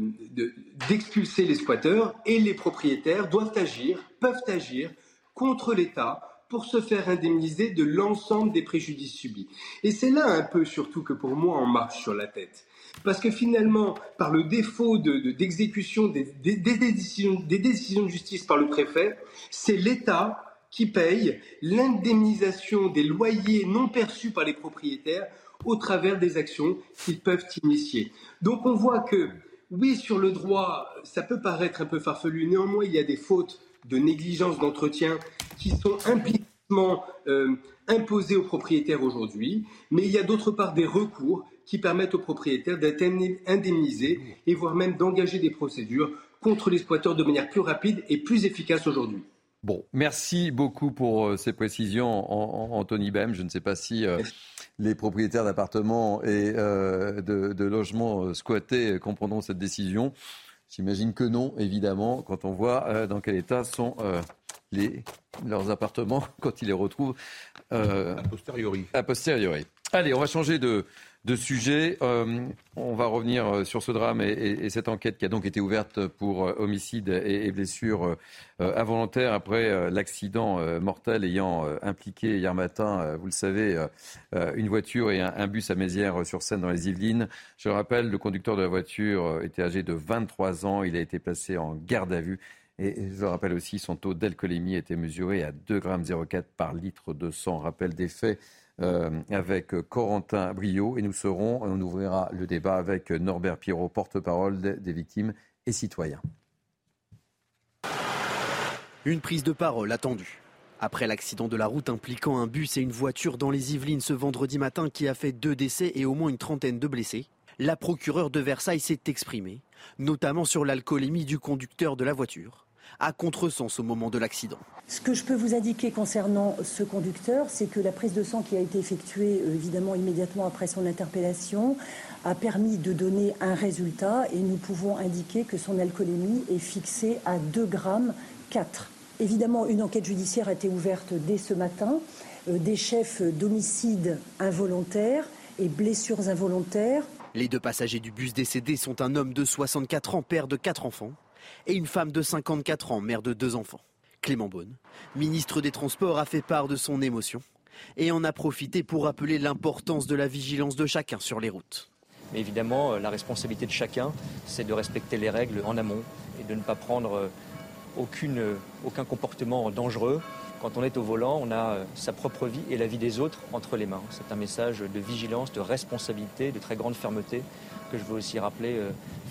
S46: d'expulser les squatteurs et les propriétaires doivent agir, peuvent agir contre l'État pour se faire indemniser de l'ensemble des préjudices subis. Et c'est là un peu surtout que pour moi on marche sur la tête. Parce que finalement, par le défaut d'exécution de, des, décisions, des décisions de justice par le préfet, c'est l'État qui paye l'indemnisation des loyers non perçus par les propriétaires au travers des actions qu'ils peuvent initier. Donc on voit que, oui, sur le droit, ça peut paraître un peu farfelu, néanmoins il y a des fautes de négligence d'entretien qui sont implicitement euh, imposées aux propriétaires aujourd'hui, mais il y a d'autre part des recours qui permettent aux propriétaires d'être indemnisés et voire même d'engager des procédures contre les squatteurs de manière plus rapide et plus efficace aujourd'hui.
S1: Bon, merci beaucoup pour euh, ces précisions, Anthony Bem. Je ne sais pas si euh, les propriétaires d'appartements et euh, de, logements squattés comprendront cette décision. J'imagine que non, évidemment, quand on voit dans quel état sont les, leurs appartements quand ils les retrouvent
S3: a posteriori.
S1: A posteriori. Allez, on va changer de, de sujets. Euh, on va revenir euh, sur ce drame et, cette enquête qui a donc été ouverte pour euh, homicide et, blessures involontaires après l'accident mortel ayant impliqué hier matin, vous le savez, une voiture et un, bus à Mézières-sur-Seine dans les Yvelines. Je le rappelle, le conducteur de la voiture était âgé de 23 ans. Il a été placé en garde à vue. Et je rappelle aussi, son taux d'alcoolémie était mesuré à 2,04 g par litre de sang. Rappel des faits euh, avec Corentin Brio et nous serons, on ouvrira le débat avec Norbert Pirot, porte-parole des victimes et citoyens.
S18: Une prise de parole attendue. Après l'accident de la route impliquant un bus et une voiture dans les Yvelines ce vendredi matin qui a fait deux décès et au moins une trentaine de blessés, la procureure de Versailles s'est exprimée, notamment sur l'alcoolémie du conducteur de la voiture à contresens au moment de l'accident.
S47: Ce que je peux vous indiquer concernant ce conducteur, c'est que la prise de sang qui a été effectuée euh, évidemment immédiatement après son interpellation a permis de donner un résultat et nous pouvons indiquer que son alcoolémie est fixée à 2 grammes 4. Évidemment, une enquête judiciaire a été ouverte dès ce matin. Euh, des chefs d'homicide involontaire et blessures involontaires.
S18: Les deux passagers du bus décédé sont un homme de 64 ans, père de quatre enfants, et une femme de 54 ans, mère de deux enfants. Clément Beaune, ministre des Transports, a fait part de son émotion et en a profité pour rappeler l'importance de la vigilance de chacun sur les routes.
S48: Mais évidemment, euh, la responsabilité de chacun, c'est de respecter les règles en amont et de ne pas prendre euh, euh, aucun comportement dangereux. Quand on est au volant, on a sa propre vie et la vie des autres entre les mains. C'est un message de vigilance, de responsabilité, de très grande fermeté que je veux aussi rappeler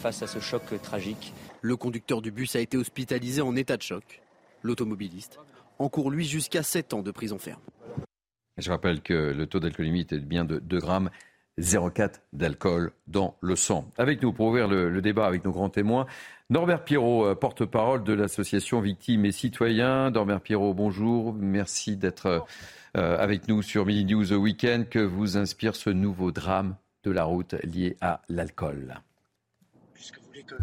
S48: face à ce choc tragique.
S18: Le conducteur du bus a été hospitalisé en état de choc. L'automobiliste encourt lui jusqu'à 7 ans de prison ferme.
S1: Je rappelle que le taux d'alcoolémie était bien de 2 grammes 0,4 d'alcool dans le sang. Avec nous pour ouvrir le, débat avec nos grands témoins, Norbert Pierrot, euh, porte-parole de l'association Victimes et Citoyens. Norbert Pierrot, bonjour. Merci d'être euh, avec nous sur Mini News Weekend. Que vous inspire ce nouveau drame de la route lié à l'alcool?
S49: Puisque vous voulez que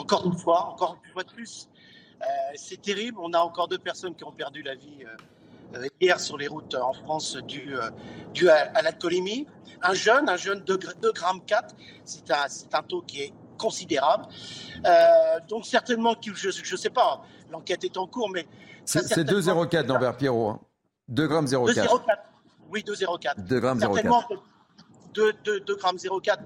S49: encore une fois, encore une fois de plus. Euh, c'est terrible. On a encore deux personnes qui ont perdu la vie euh, hier sur les routes en France dû, euh, à, l'alcoolémie. Un jeune, un jeune de 2 grammes 4, c'est un, un, taux qui est considérable. donc certainement, je ne sais pas, l'enquête est en cours, mais...
S1: C'est 2,04 Norbert Pierrot. 2 hein. grammes 0,4.
S49: Oui, 2,04.
S1: 2 grammes 0,4.
S49: 2, 2, 2 grammes 0,4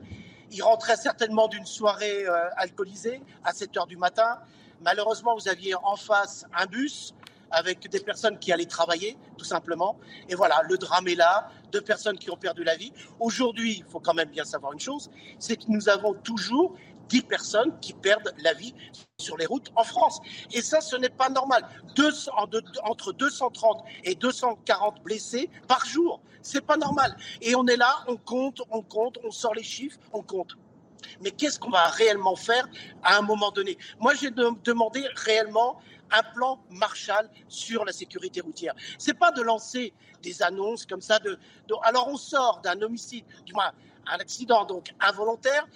S49: il rentrait certainement d'une soirée euh, alcoolisée à 7 heures du matin. Malheureusement, vous aviez en face un bus avec des personnes qui allaient travailler, tout simplement. Et voilà, le drame est là, deux personnes qui ont perdu la vie. Aujourd'hui, il faut quand même bien savoir une chose, c'est que nous avons toujours 10 personnes qui perdent la vie sur les routes en France. Et ça, ce n'est pas normal. entre 230 et 240 blessés par jour. C'est pas normal. Et on est là, on compte, on compte, on sort les chiffres, on compte. Mais qu'est-ce qu'on va réellement faire à un moment donné? Moi, j'ai demandé réellement un plan Marshall sur la sécurité routière. C'est pas de lancer des annonces comme ça. De, alors on sort d'un homicide, du moins un accident donc involontaire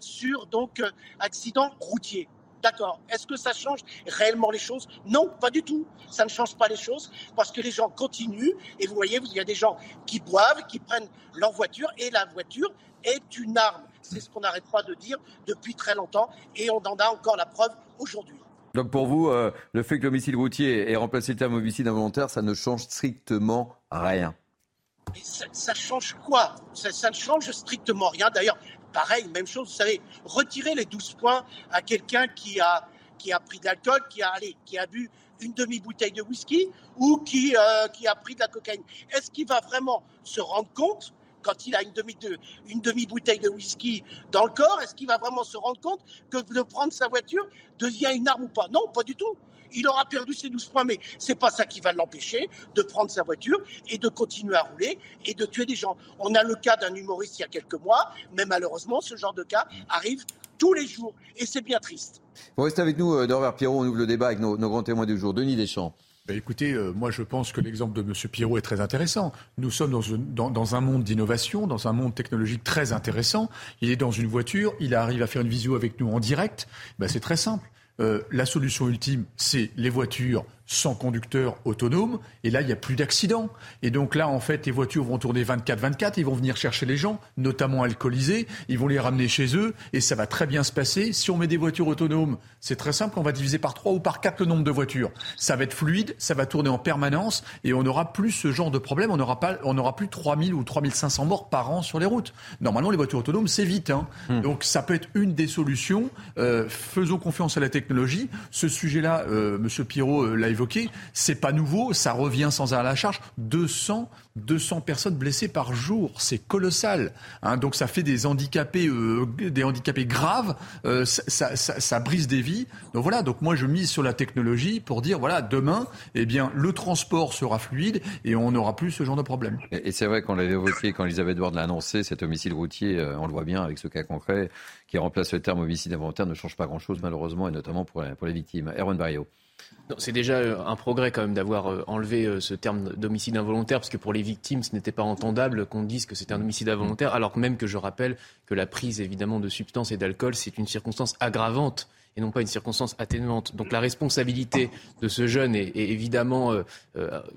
S49: sur donc accident routier. D'accord. Est-ce que ça change réellement les choses? Non, pas du tout. Ça ne change pas les choses parce que les gens continuent. Et vous voyez, il y a des gens qui boivent, qui prennent leur voiture et la voiture est une arme. C'est ce qu'on n'arrête pas de dire depuis très longtemps et on en a encore la preuve aujourd'hui.
S1: Donc pour vous, euh, le fait que l'homicide routier ait remplacé le terme homicide involontaire, ça ne change strictement rien.
S49: Ça, change quoi? Ça, ne change strictement rien. D'ailleurs, pareil, même chose, vous savez, retirer les 12 points à quelqu'un qui a, qui a pris de l'alcool, qui a, allez, qui a bu une demi-bouteille de whisky ou qui, euh, qui a pris de la cocaïne. Est-ce qu'il va vraiment se rendre compte quand il a une demi, de, demi-bouteille de whisky dans le corps, est-ce qu'il va vraiment se rendre compte que de prendre sa voiture devient une arme ou pas? Non, pas du tout il aura perdu ses 12 points, mais c'est pas ça qui va l'empêcher de prendre sa voiture et de continuer à rouler et de tuer des gens. On a le cas d'un humoriste il y a quelques mois, mais malheureusement, ce genre de cas arrive tous les jours et c'est bien triste.
S1: Vous restez avec nous, euh, Norbert Pierrot, on ouvre le débat avec nos, grands témoins du jour. Denis Deschamps.
S11: Bah, écoutez, euh, moi je pense que l'exemple de M. Pierrot est très intéressant. Nous sommes dans, dans un monde d'innovation, dans un monde technologique très intéressant. Il est dans une voiture, il arrive à faire une visio avec nous en direct. Ben, c'est très simple. Euh, la solution ultime, c'est les voitures sans conducteur autonome. Et là, il n'y a plus d'accident. Et donc là, en fait, les voitures vont tourner 24-24. Ils vont venir chercher les gens, notamment alcoolisés. Ils vont les ramener chez eux. Et ça va très bien se passer. Si on met des voitures autonomes, c'est très simple. On va diviser par 3 ou par 4 le nombre de voitures. Ça va être fluide. Ça va tourner en permanence. Et on n'aura plus ce genre de problème. On n'aura pas, on plus 3000 ou 3500 morts par an sur les routes. Normalement, les voitures autonomes, c'est vite. Hein. Hmm. Donc ça peut être une des solutions. Euh, faisons confiance à la technologie. Ce sujet-là, euh, Monsieur Pirot euh, l'a évoqué, c'est pas nouveau, ça revient sans arrêt à la charge. 200, 200 personnes blessées par jour, c'est colossal. Hein. donc ça fait des handicapés, euh, des handicapés graves, euh, ça, brise des vies. Donc voilà, donc moi je mise sur la technologie pour dire voilà demain, eh bien le transport sera fluide et on n'aura plus ce genre de problème.
S1: Et, c'est vrai qu'on l'avait évoqué quand Elisabeth Ward l'a annoncé, cet homicide routier, euh, on le voit bien avec ce cas concret qui remplace le terme homicide involontaire, ne change pas grand-chose malheureusement et notamment pour, pour les victimes. Erwan Barrio.
S5: C'est déjà un progrès quand même d'avoir enlevé ce terme d'homicide involontaire, parce que pour les victimes, ce n'était pas entendable qu'on dise que c'était un homicide involontaire, alors même que je rappelle que la prise évidemment de substances et d'alcool, c'est une circonstance aggravante et non pas une circonstance atténuante. Donc la responsabilité de ce jeune est, évidemment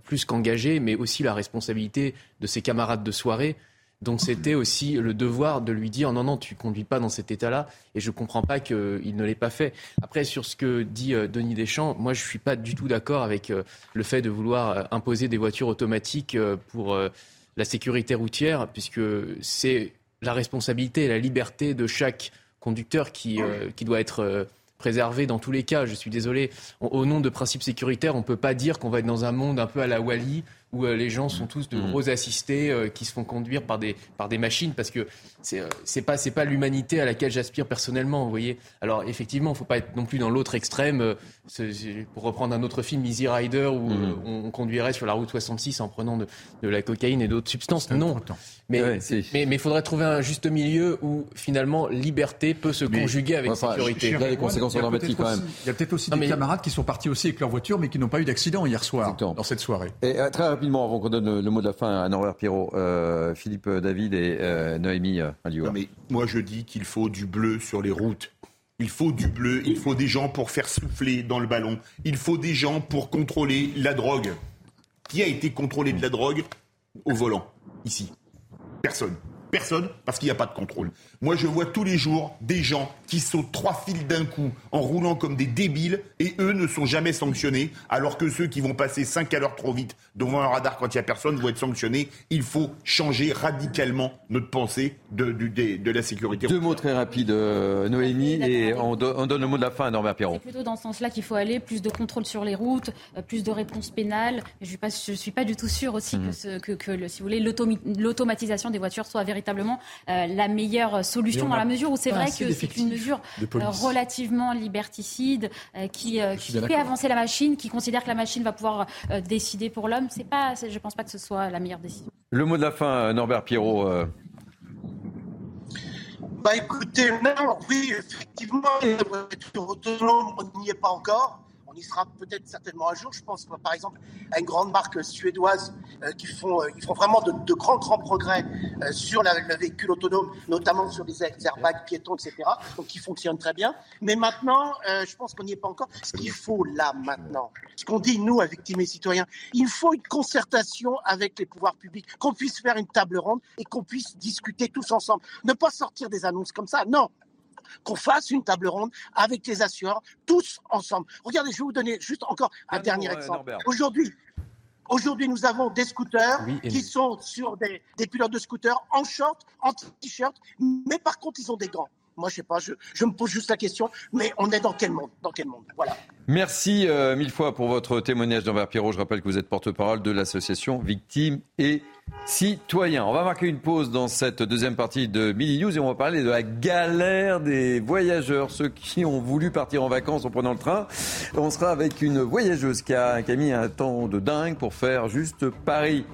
S5: plus qu'engagée, mais aussi la responsabilité de ses camarades de soirée donc c'était aussi le devoir de lui dire non, non, tu conduis pas dans cet état-là. Et je comprends pas qu'il ne l'ait pas fait. Après, sur ce que dit euh, Denis Deschamps, moi je suis pas du tout d'accord avec euh, le fait de vouloir euh, imposer des voitures automatiques pour la sécurité routière, puisque c'est la responsabilité et la liberté de chaque conducteur qui, qui doit être préservé dans tous les cas. Je suis désolé. Au nom de principes sécuritaires, on ne peut pas dire qu'on va être dans un monde un peu à la Wally où euh, les gens sont tous de mm. gros assistés euh, qui se font conduire par des, par des machines parce que c'est euh, c'est pas c'est pas l'humanité à laquelle j'aspire personnellement vous voyez. Alors effectivement il faut pas être non plus dans l'autre extrême pour reprendre un autre film Easy Rider où mm. on, conduirait sur la route 66 en prenant de, de la cocaïne et d'autres substances. Non. mais mais il faudrait trouver un juste milieu où finalement liberté peut se conjuguer avec sécurité.
S1: les conséquences dramatiques quand même.
S11: il y a peut-être aussi des camarades qui sont partis aussi avec leur voiture mais qui n'ont pas eu d'accident hier soir dans cette soirée.
S1: Et, très rapidement avant qu'on donne le, mot de la fin à Norbert Pierrot euh, Philippe David et euh, Noémie
S3: non, mais moi je dis qu'il faut du bleu sur les routes. Il faut du bleu, il faut des gens pour faire souffler dans le ballon. Il faut des gens pour contrôler la drogue. Qui a été contrôlé de la drogue au volant Ici? Personne. Personne, parce qu'il n'y a pas de contrôle. Moi, je vois tous les jours des gens qui sautent trois fils d'un coup en roulant comme des débiles et eux ne sont jamais sanctionnés, alors que ceux qui vont passer 5 à l'heure trop vite devant un radar quand il n'y a personne vont être sanctionnés. Il faut changer radicalement notre pensée de, de, la sécurité.
S1: Deux mots très rapides, euh, Noémie, et on, donne le mot de la fin à Norbert Perron.
S10: C'est plutôt dans ce sens-là qu'il faut aller, plus de contrôle sur les routes, euh, plus de réponses pénales. Je ne suis, pas du tout sûr aussi que, mhm. que, si vous voulez, l'automatisation des voitures soit véritablement euh, la meilleure solution dans la mesure où c'est vrai que c'est une mesure relativement liberticide qui, qui fait avancer la machine, qui considère que la machine va pouvoir décider pour l'homme. C'est pas, je ne pense pas que ce soit la meilleure décision.
S1: Le mot de la fin, Norbert Pierrot.
S49: Bah écoutez, non, oui, effectivement, les voitures autonomes, on n'y est pas encore. On y sera peut-être certainement un jour. Je pense par exemple à une grande marque suédoise euh, qui font, euh, ils font vraiment de, de, grands, grands progrès euh, sur la, le véhicule autonome, notamment sur les airbags piétons, etc. Donc qui fonctionnent très bien. Mais maintenant, je pense qu'on n'y est pas encore. Ce qu'il faut là, maintenant, ce qu'on dit, nous, avec victimes et citoyens, il faut une concertation avec les pouvoirs publics, qu'on puisse faire une table ronde et qu'on puisse discuter tous ensemble. Ne pas sortir des annonces comme ça. Non, qu'on fasse une table ronde avec les assureurs, tous ensemble. Regardez, je vais vous donner juste encore un dernier exemple. Aujourd'hui, Aujourd'hui, nous avons des scooters qui sont sur des, des pilotes de scooters en short, en t-shirt, mais par contre, ils ont des gants. Moi, je sais pas, je, me pose juste la question, mais on est dans quel monde? Dans quel monde? Voilà.
S1: Merci euh, mille fois pour votre témoignage d'Envers Pierrot. Je rappelle que vous êtes porte-parole de l'association Victimes et Citoyens. On va marquer une pause dans cette deuxième partie de Mini News et on va parler de la galère des voyageurs, ceux qui ont voulu partir en vacances en prenant le train. On sera avec une voyageuse qui a, qui a mis un temps de dingue pour faire juste Paris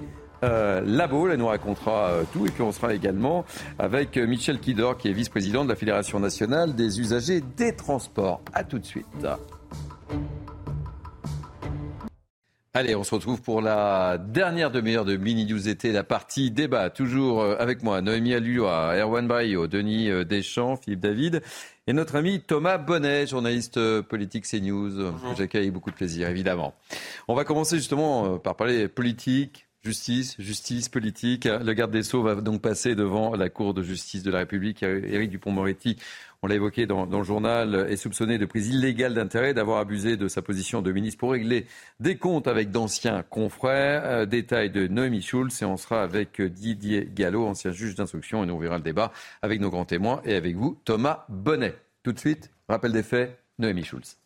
S1: euh, Labo. Elle nous racontera euh, tout. Et puis on sera également avec euh, Michel Kidor, qui est vice-président de la Fédération nationale des usagers des transports. A tout de suite. Allez, on se retrouve pour la dernière demi-heure de Mini News été, la partie débat. Toujours avec moi, Noémie Alluois, Erwan Bayo, Denis Deschamps, Philippe David et notre ami Thomas Bonnet, journaliste politique CNews, que j'accueille beaucoup de plaisir, évidemment. On va commencer justement par parler politique, Justice, justice politique. Le garde des Sceaux va donc passer devant la Cour de justice de la République. Éric Dupont-Moretti, on l'a évoqué dans, le journal, est soupçonné de prise illégale d'intérêt, d'avoir abusé de sa position de ministre pour régler des comptes avec d'anciens confrères. Euh, détail de Noémie Schulz et on sera avec Didier Gallo, ancien juge d'instruction, et nous verrons le débat avec nos grands témoins et avec vous, Thomas Bonnet. Tout de suite, rappel des faits, Noémie Schulz.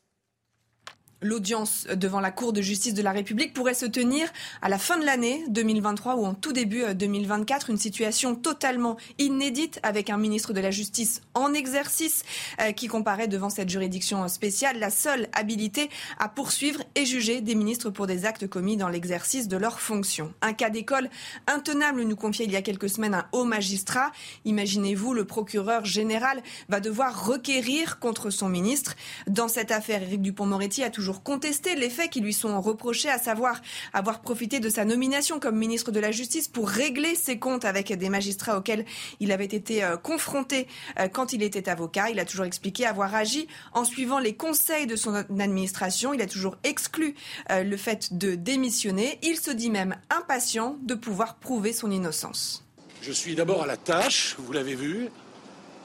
S25: L'audience devant la Cour de justice de la République pourrait se tenir à la fin de l'année 2023 ou en tout début 2024. Euh, Une situation totalement inédite avec un ministre de la Justice en exercice euh, qui comparaît devant cette juridiction spéciale la seule habilité à poursuivre et juger des ministres pour des actes commis dans l'exercice de leurs fonctions. Un cas d'école intenable nous confiait il y a quelques semaines un haut magistrat. Imaginez-vous, le procureur général va devoir requérir contre son ministre. Dans cette affaire, Éric Dupont-Moretti a toujours contester les faits qui lui sont reprochés, à savoir avoir profité de sa nomination comme ministre de la Justice pour régler ses comptes avec des magistrats auxquels il avait été euh, confronté euh, quand il était avocat. Il a toujours expliqué avoir agi en suivant les conseils de son administration. Il a toujours exclu euh, le fait de démissionner. Il se dit même impatient de pouvoir prouver son innocence.
S50: Je suis d'abord à la tâche, vous l'avez vu,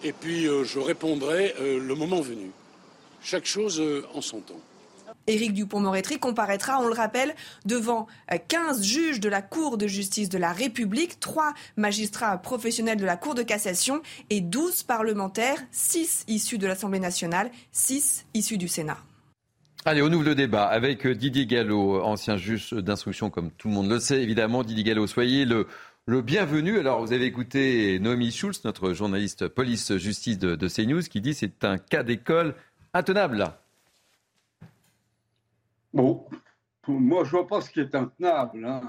S50: et puis je répondrai le moment venu. Chaque chose en son temps.
S25: Éric Dupont-Moretti comparaîtra, on le rappelle, devant 15 euh, juges de la Cour de justice de la République, 3 magistrats professionnels de la Cour de cassation et 12 parlementaires, 6 issus de l'Assemblée nationale, 6 issus du Sénat.
S1: Allez, on ouvre le débat avec euh, Didier Gallo, ancien juge d'instruction, comme tout le monde le sait. Évidemment, Didier Gallo, soyez le, bienvenu. Alors, vous avez écouté Noémie Schulz, notre journaliste police-justice de, CNews, qui dit c'est un cas d'école intenable.
S51: Bon, moi, je vois pas ce qui est intenable. Hein.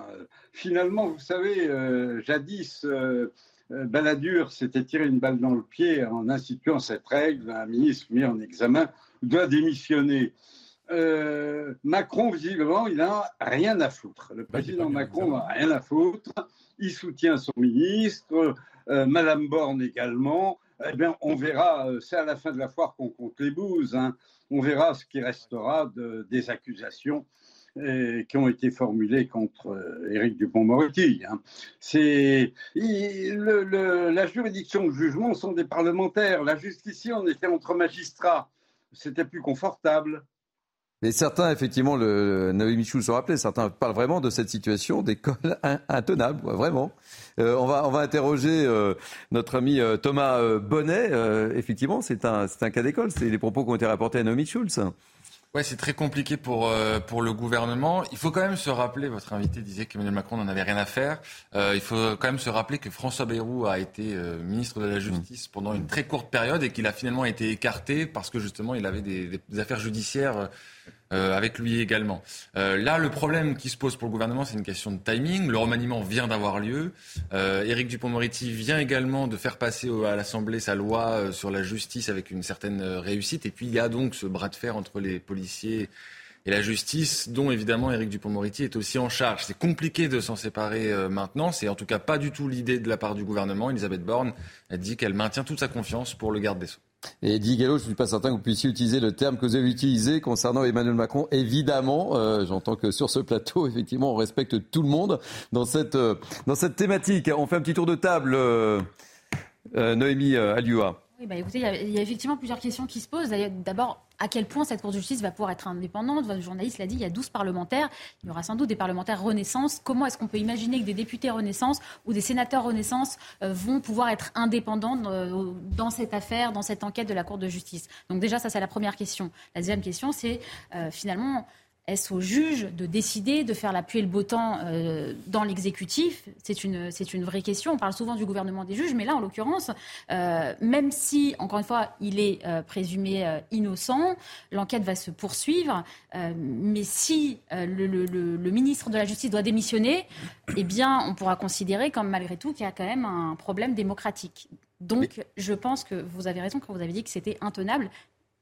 S51: Finalement, vous savez, euh, jadis, euh, euh, Balladur s'était tiré une balle dans le pied en instituant cette règle. Un ministre mis en examen doit démissionner. Macron, visiblement, il n'a rien à foutre. Le président Macron n'a rien à foutre. Il soutient son ministre, Madame Borne également. Eh bien, on verra, c'est à la fin de la foire qu'on compte les bouses. Hein on verra ce qui restera des accusations euh, qui ont été formulées contre euh, Éric Dupont-Moretti. Hein. La juridiction de jugement sont des parlementaires. La justice, on était entre magistrats. C'était plus confortable.
S1: Mais certains, effectivement, le, Noé Michou se rappelait, certains parlent vraiment de cette situation d'école intenable, vraiment. Euh, on, va, on va interroger euh, notre ami euh, Thomas Bonnet. effectivement, c'est un, un cas d'école. C'est les propos qui ont été rapportés à Noémie Schulz.
S52: Ouais, c'est très compliqué pour, pour le gouvernement. Il faut quand même se rappeler, votre invité disait qu'Emmanuel Macron n'en avait rien à faire. il faut quand même se rappeler que François Bayrou a été ministre de la Justice pendant une très courte période et qu'il a finalement été écarté parce que justement il avait des, des affaires judiciaires euh, avec lui également. Euh, là, le problème qui se pose pour le gouvernement, c'est une question de timing. Le remaniement vient d'avoir lieu. Euh, Éric Dupond-Moretti vient également de faire passer à l'Assemblée sa loi euh, sur la justice avec une certaine réussite. Et puis, il y a donc ce bras de fer entre les policiers et la justice, dont évidemment Éric Dupont-Moretti est aussi en charge. C'est compliqué de s'en séparer euh, maintenant. C'est en tout cas pas du tout l'idée de la part du gouvernement. Elisabeth Borne a dit qu'elle maintient toute sa confiance pour le garde des Sceaux.
S1: Et Didier Gallo, je ne suis pas certain que vous puissiez utiliser le terme que vous avez utilisé concernant Emmanuel Macron. Évidemment, euh, j'entends que sur ce plateau, effectivement, on respecte tout le monde dans cette, euh, dans cette thématique. On fait un petit tour de table, euh, Noémie Alioua.
S10: Oui, bah écoutez, il y, a, effectivement plusieurs questions qui se posent. D'abord, à quel point cette Cour de justice va pouvoir être indépendante? Votre journaliste l'a dit, il y a 12 parlementaires. Il y aura sans doute des parlementaires Renaissance. Comment est-ce qu'on peut imaginer que des députés Renaissance ou des sénateurs Renaissance euh, vont pouvoir être indépendants euh, dans cette affaire, dans cette enquête de la Cour de justice? Donc déjà, ça c'est la première question. La deuxième question, c'est euh, finalement est-ce au juge de décider de faire la pluie et le beau temps euh, dans l'exécutif? C'est une, c'est une vraie question. On parle souvent du gouvernement des juges, mais là, en l'occurrence, euh, même si, encore une fois, il est euh, présumé innocent, l'enquête va se poursuivre. Mais si le, le, le, ministre de la Justice doit démissionner, eh bien, on pourra considérer, comme malgré tout, qu'il y a quand même un problème démocratique. Donc, mais... je pense que vous avez raison quand vous avez dit que c'était intenable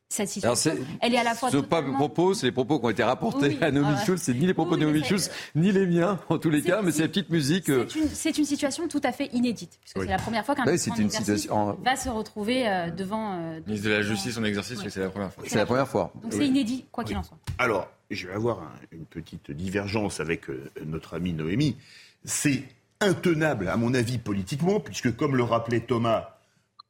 S10: cette situation. Alors elle est à la fois.
S1: Ce totalement... pas propos, c'est les propos qui ont été rapportés oui, à Noémie voilà. Schulz. C'est ni les propos oui, de Noémie Schulz, ni les miens, en tous les cas, mais c'est la petite musique.
S10: C'est une, une, situation tout à fait inédite, puisque oui. c'est la première fois qu'un
S1: oui, une situation...
S10: va se retrouver euh, devant. Euh,
S52: ministre de la Justice en exercice, c'est la première fois.
S1: C'est la première fois.
S10: Donc c'est inédit, quoi qu'il en soit.
S3: Alors, je vais avoir un, une petite divergence avec euh, notre amie Noémie. C'est intenable, à mon avis, politiquement, puisque, comme le rappelait Thomas,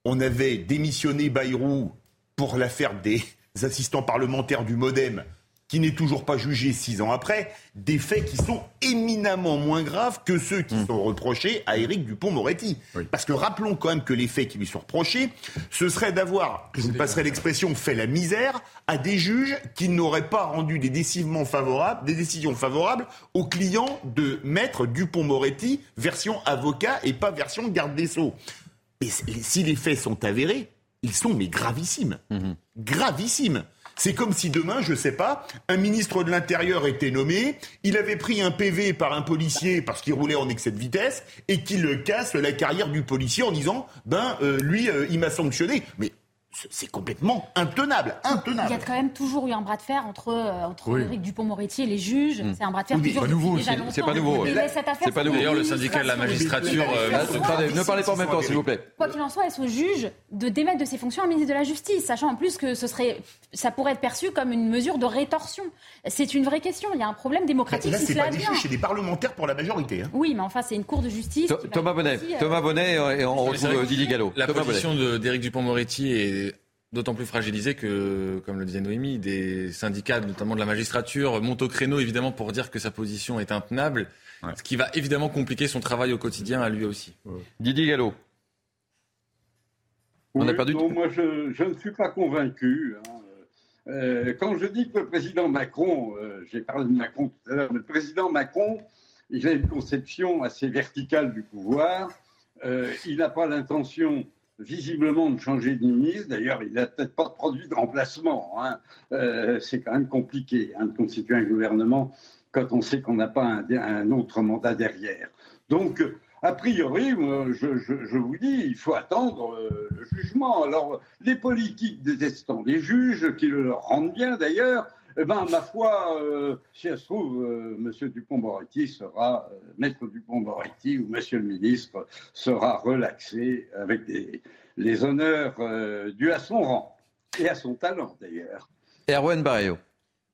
S3: on avait démissionné Bayrou pour l'affaire des assistants parlementaires du Modem, qui n'est toujours pas jugé six ans après, des faits qui sont éminemment moins graves que ceux qui mmh. sont reprochés à Éric Dupont-Moretti. Oui. Parce que rappelons quand même que les faits qui lui sont reprochés, ce serait d'avoir, je vous passerai l'expression, fait la misère à des juges qui n'auraient pas rendu des décisions favorables, des décisions favorables aux clients de maître Dupont-Moretti, version avocat et pas version garde des Sceaux. Mais si les faits sont avérés, ils sont mais gravissimes. Mmh. Gravissimes. C'est comme si demain, je ne sais pas, un ministre de l'Intérieur était nommé, il avait pris un PV par un policier parce qu'il roulait en excès de vitesse et qu'il casse la carrière du policier en disant, ben euh, lui, euh, il m'a sanctionné. Mais c'est complètement intenable, intenable.
S10: Il y a quand même toujours eu un bras de fer entre, euh, entre oui. Éric Dupont-Moretti et les juges. Mmh. C'est un bras de fer
S1: oui, pas nouveau,
S52: c'est
S1: pas nouveau.
S52: C'est pas nouveau. D'ailleurs, le syndicat de la magistrature. Euh,
S1: ne parlez pas en même temps, s'il vous plaît.
S10: Quoi qu'il en soit, est-ce au juge de démettre de ses fonctions un ministre de la Justice, sachant en plus que ce serait, ça pourrait être perçu comme une mesure de rétorsion C'est une vraie question. Il y a un problème démocratique.
S3: Là, c'est pas des juges, c'est des parlementaires pour la majorité. Hein.
S10: Oui, mais enfin, c'est une cour de justice.
S1: Thomas Bonnet, Thomas Bonnet, et on retrouve Didier Gallo.
S52: La position d'Éric Dupont-Moretti est d'autant plus fragilisé que, comme le disait Noémie, des syndicats, notamment de la magistrature, montent au créneau évidemment pour dire que sa position est intenable, ouais. ce qui va évidemment compliquer son travail au quotidien à lui aussi.
S1: Ouais. Didier Gallo.
S51: Oui, On a perdu non, moi je, je, ne suis pas convaincu. Hein. Euh, quand je dis que le président Macron, euh, j'ai parlé de Macron tout à l'heure, le président Macron, il a une conception assez verticale du pouvoir. Euh, il n'a pas l'intention visiblement de changer de ministre. D'ailleurs, il n'a peut-être pas de produit de remplacement. Hein. Euh, c'est quand même compliqué hein, de constituer un gouvernement quand on sait qu'on n'a pas un, autre mandat derrière. Donc, a priori, je, vous dis, il faut attendre euh, le jugement. Alors, les politiques détestant les juges, qui le rendent bien d'ailleurs, eh ben, ma foi, euh, si elle se trouve, euh, M. Dupont-Moretti sera, euh, Maître Dupont-Moretti ou Monsieur le ministre sera relaxé avec des, les honneurs euh, dus à son rang et à son talent d'ailleurs.
S1: Erwan Barrio.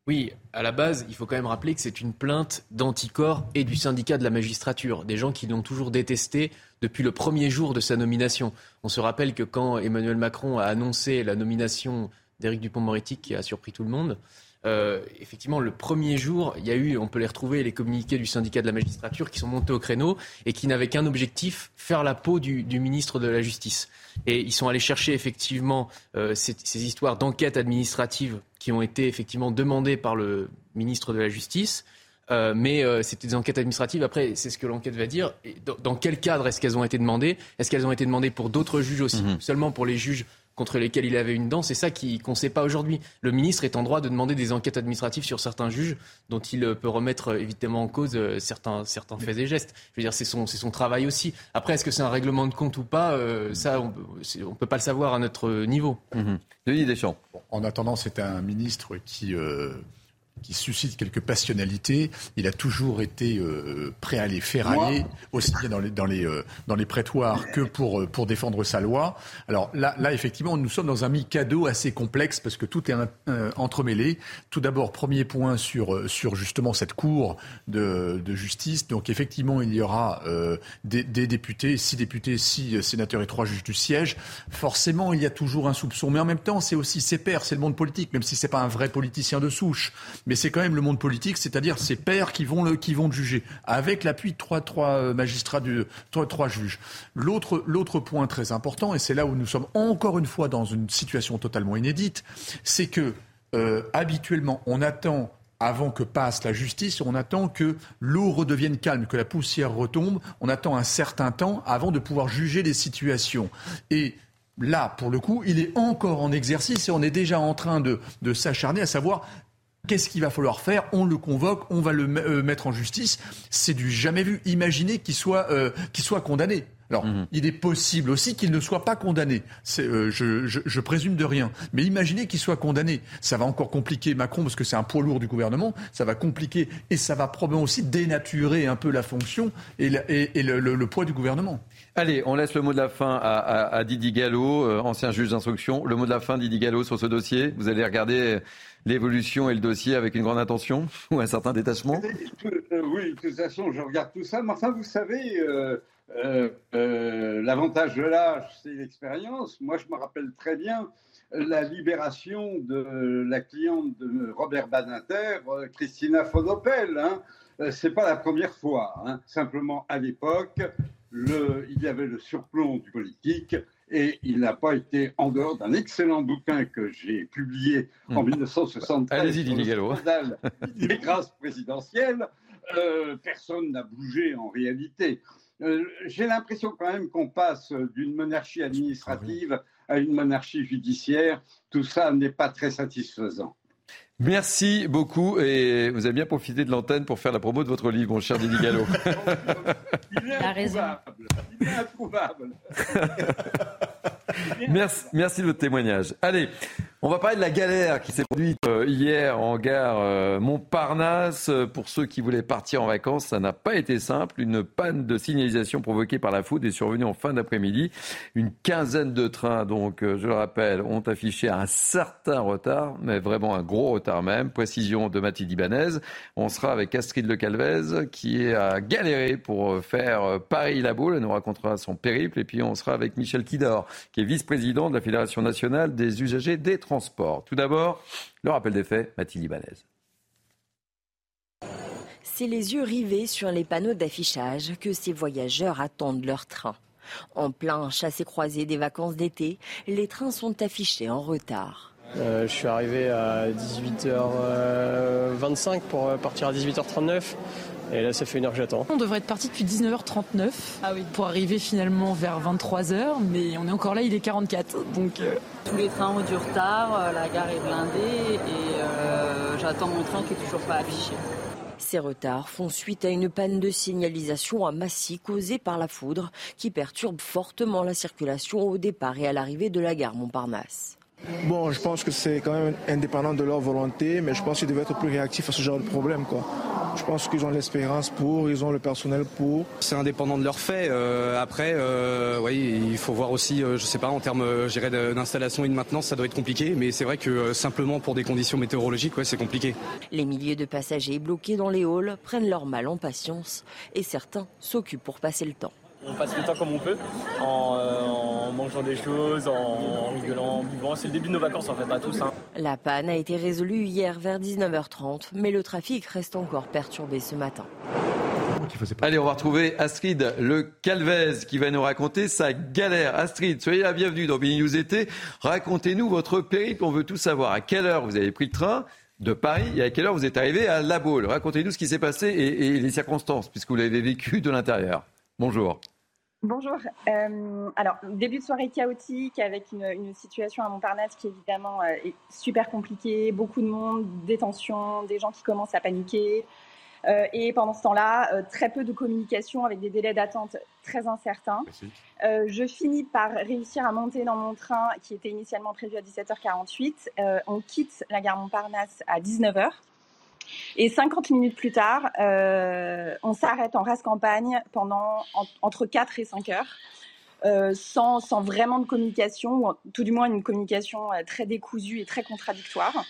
S5: Oui, à la base, il faut quand même rappeler que c'est une plainte d'anticorps et du syndicat de la magistrature, des gens qui l'ont toujours détesté depuis le premier jour de sa nomination. On se rappelle que quand Emmanuel Macron a annoncé la nomination d'Éric Dupont-Moretti, qui a surpris tout le monde, euh, effectivement, le premier jour, il y a eu, on peut les retrouver, les communiqués du syndicat de la magistrature qui sont montés au créneau et qui n'avaient qu'un objectif, faire la peau du, du, ministre de la Justice. Et ils sont allés chercher effectivement euh, ces, ces, histoires d'enquête administrative qui ont été effectivement demandées par le ministre de la Justice. Euh, mais euh, c'était des enquêtes administratives. Après, c'est ce que l'enquête va dire. Et dans, dans, quel cadre est-ce qu'elles ont été demandées? Est-ce qu'elles ont été demandées pour d'autres juges aussi? Mmh. Seulement pour les juges contre lesquels il avait une dent. C'est ça qu'on ne sait pas aujourd'hui. Le ministre est en droit de demander des enquêtes administratives sur certains juges dont il peut remettre évidemment en cause certains, certains faits et gestes. Je veux dire, c'est son, son travail aussi. Après, est-ce que c'est un règlement de compte ou pas euh, Ça, on ne peut pas le savoir à notre niveau.
S1: Mmh. Denis Deschamps.
S11: Bon, en attendant, c'est un ministre qui... Euh qui suscite quelques passionnalités. Il a toujours été euh, prêt à les ferrailler, aussi bien dans les, dans les, euh, dans les prétoires que pour, euh, pour défendre sa loi. Alors là, là, effectivement, nous sommes dans un mi-cadeau assez complexe parce que tout est entremêlé. Tout d'abord, premier point sur, sur justement cette cour de, de justice. Donc effectivement, il y aura des, des, députés, six députés, six sénateurs et trois juges du siège. Forcément, il y a toujours un soupçon. Mais en même temps, c'est aussi ses pairs, c'est le monde politique, même si c'est pas un vrai politicien de souche mais c'est quand même le monde politique, c'est-à-dire ses pairs qui vont le, qui vont juger, avec l'appui de trois, trois euh, magistrats, de, trois, trois juges. L'autre, l'autre point très important, et c'est là où nous sommes encore une fois dans une situation totalement inédite, c'est que euh, habituellement, on attend avant que passe la justice, on attend que l'eau redevienne calme, que la poussière retombe. On attend un certain temps avant de pouvoir juger les situations. Et là, pour le coup, il est encore en exercice et on est déjà en train de, de s'acharner à savoir Qu'est-ce qu'il va falloir faire? On le convoque, on va le euh, mettre en justice. C'est du jamais vu. Imaginez qu'il soit, euh, qu'il soit condamné. Alors, mhm. il est possible aussi qu'il ne soit pas condamné. Euh, je, je, je, présume de rien. Mais imaginez qu'il soit condamné. Ça va encore compliquer Macron parce que c'est un poids lourd du gouvernement. Ça va compliquer et ça va probablement aussi dénaturer un peu la fonction et, et, le, le, poids du gouvernement.
S1: Allez, on laisse le mot de la fin à, à, à Didier Gallo, ancien juge d'instruction. Le mot de la fin, Didier Gallo, sur ce dossier. Vous allez regarder l'évolution et le dossier avec une grande attention ou un certain détachement?
S51: Euh, Oui, de toute façon, je regarde tout ça. Mais enfin, vous savez, euh, euh, l'avantage de l'âge, c'est l'expérience. Moi, je me rappelle très bien la libération de la cliente de Robert Badinter, Christina Fodopel. Hein. C'est pas la première fois. Hein. Simplement, à l'époque, il y avait le surplomb du politique et il n'a pas été en dehors d'un excellent bouquin que j'ai publié en 1973
S1: hmm. Allez-y, Didier Gallo.
S51: des grâces présidentielles. Euh, personne n'a bougé en réalité. Euh, j'ai l'impression quand même qu'on passe d'une monarchie administrative à une monarchie judiciaire. Tout ça n'est pas très satisfaisant.
S1: Merci beaucoup et vous avez bien profité de l'antenne pour faire la promo de votre livre, mon cher Didier Gallo.
S51: Il est introuvable. Il est introuvable.
S1: merci, merci de votre témoignage. Allez, on va parler de la galère qui s'est produite euh, hier en gare euh, Montparnasse. Pour ceux qui voulaient partir en vacances, ça n'a pas été simple. Une panne de signalisation provoquée par la foudre est survenue en fin d'après-midi. Une quinzaine de trains, donc euh, je le rappelle, ont affiché un certain retard, mais vraiment un gros retard même. Précision de Mathilde Ibanez. On sera avec Astrid Le Calvez qui a galéré pour faire Paris-La Baule. Elle nous racontera son périple. Et puis on sera avec Michel Kidor, qui est vice-président de la Fédération nationale des usagers des transports tout d'abord, le rappel des faits, Mathilde Ibanez.
S43: C'est les yeux rivés sur les panneaux d'affichage que ces voyageurs attendent leur train. En plein chassé-croisé des vacances d'été, les trains sont affichés en retard.
S53: Euh, je suis arrivé à 18h25 pour partir à 18h39. Et là, ça fait une heure que j'attends.
S54: On devrait être parti depuis 19h39 ah oui. pour arriver finalement vers 23h, mais on est encore là, il est 44. Donc,
S55: euh. Tous les trains ont du retard, euh, la gare est blindée et euh, j'attends mon train qui n'est toujours pas affiché.
S43: Ces retards font suite à une panne de signalisation à Massy causée par la foudre qui perturbe fortement la circulation au départ et à l'arrivée de la gare Montparnasse.
S56: Bon, je pense que c'est quand même indépendant de leur volonté, mais je pense qu'ils devaient être plus réactifs à ce genre de problème. Quoi. Je pense qu'ils ont l'espérance pour, ils ont le personnel pour.
S57: C'est indépendant de leur fait. Euh, après, euh, oui, il faut voir aussi, euh, je sais pas, en termes d'installation et de maintenance, ça doit être compliqué. Mais c'est vrai que simplement pour des conditions météorologiques, ouais, c'est compliqué.
S43: Les milliers de passagers bloqués dans les halls prennent leur mal en patience et certains s'occupent pour passer le temps.
S58: On passe le temps comme on peut, en, mangeant des choses, en, rigolant, en buvant. C'est le début de nos vacances en fait, à tous. Hein.
S43: La panne a été résolue hier vers 19h30, mais le trafic reste encore perturbé ce matin.
S1: Allez, on va retrouver Astrid Le Calvez qui va nous raconter sa galère. Astrid, soyez la bienvenue dans Bini News été. Racontez-nous votre périple. On veut tout savoir. À quelle heure vous avez pris le train de Paris et à quelle heure vous êtes arrivé à La Baule? Racontez-nous ce qui s'est passé et les circonstances, puisque vous l'avez vécu de l'intérieur. Bonjour.
S59: Bonjour. Euh, alors, début de soirée chaotique avec une, situation à Montparnasse qui évidemment euh, est super compliquée, beaucoup de monde, des tensions, des gens qui commencent à paniquer. Euh, et pendant ce temps-là, très peu de communication avec des délais d'attente très incertains. je finis par réussir à monter dans mon train qui était initialement prévu à 17h48. on quitte la gare Montparnasse à 19h. Et 50 minutes plus tard, on s'arrête en race campagne pendant entre 4 et 5 heures. sans, sans, vraiment de communication, ou tout du moins une communication très décousue et très contradictoire.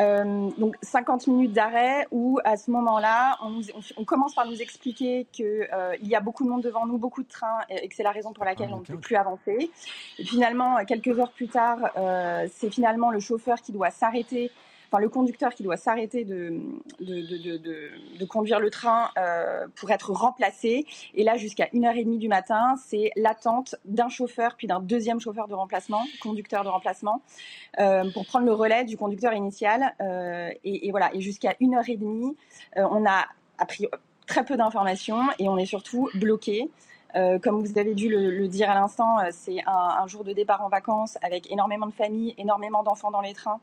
S59: Euh, donc 50 minutes d'arrêt où à ce moment-là, on, on, commence par nous expliquer qu'il euh, y a beaucoup de monde devant nous, beaucoup de trains et que c'est la raison pour laquelle ah, on ne peut plus avancer. Et finalement, quelques heures plus tard, euh, c'est finalement le chauffeur qui doit s'arrêter enfin le conducteur qui doit s'arrêter de, conduire le train euh, pour être remplacé. Et là, jusqu'à 1h30 du matin, c'est l'attente d'un chauffeur, puis d'un deuxième chauffeur de remplacement, conducteur de remplacement, euh, pour prendre le relais du conducteur initial. Euh, et, voilà, et jusqu'à 1h30, on a appris très peu d'informations et on est surtout bloqué. Euh, comme vous avez dû le, dire à l'instant, euh, c'est un, jour de départ en vacances avec énormément de familles, énormément d'enfants dans les trains.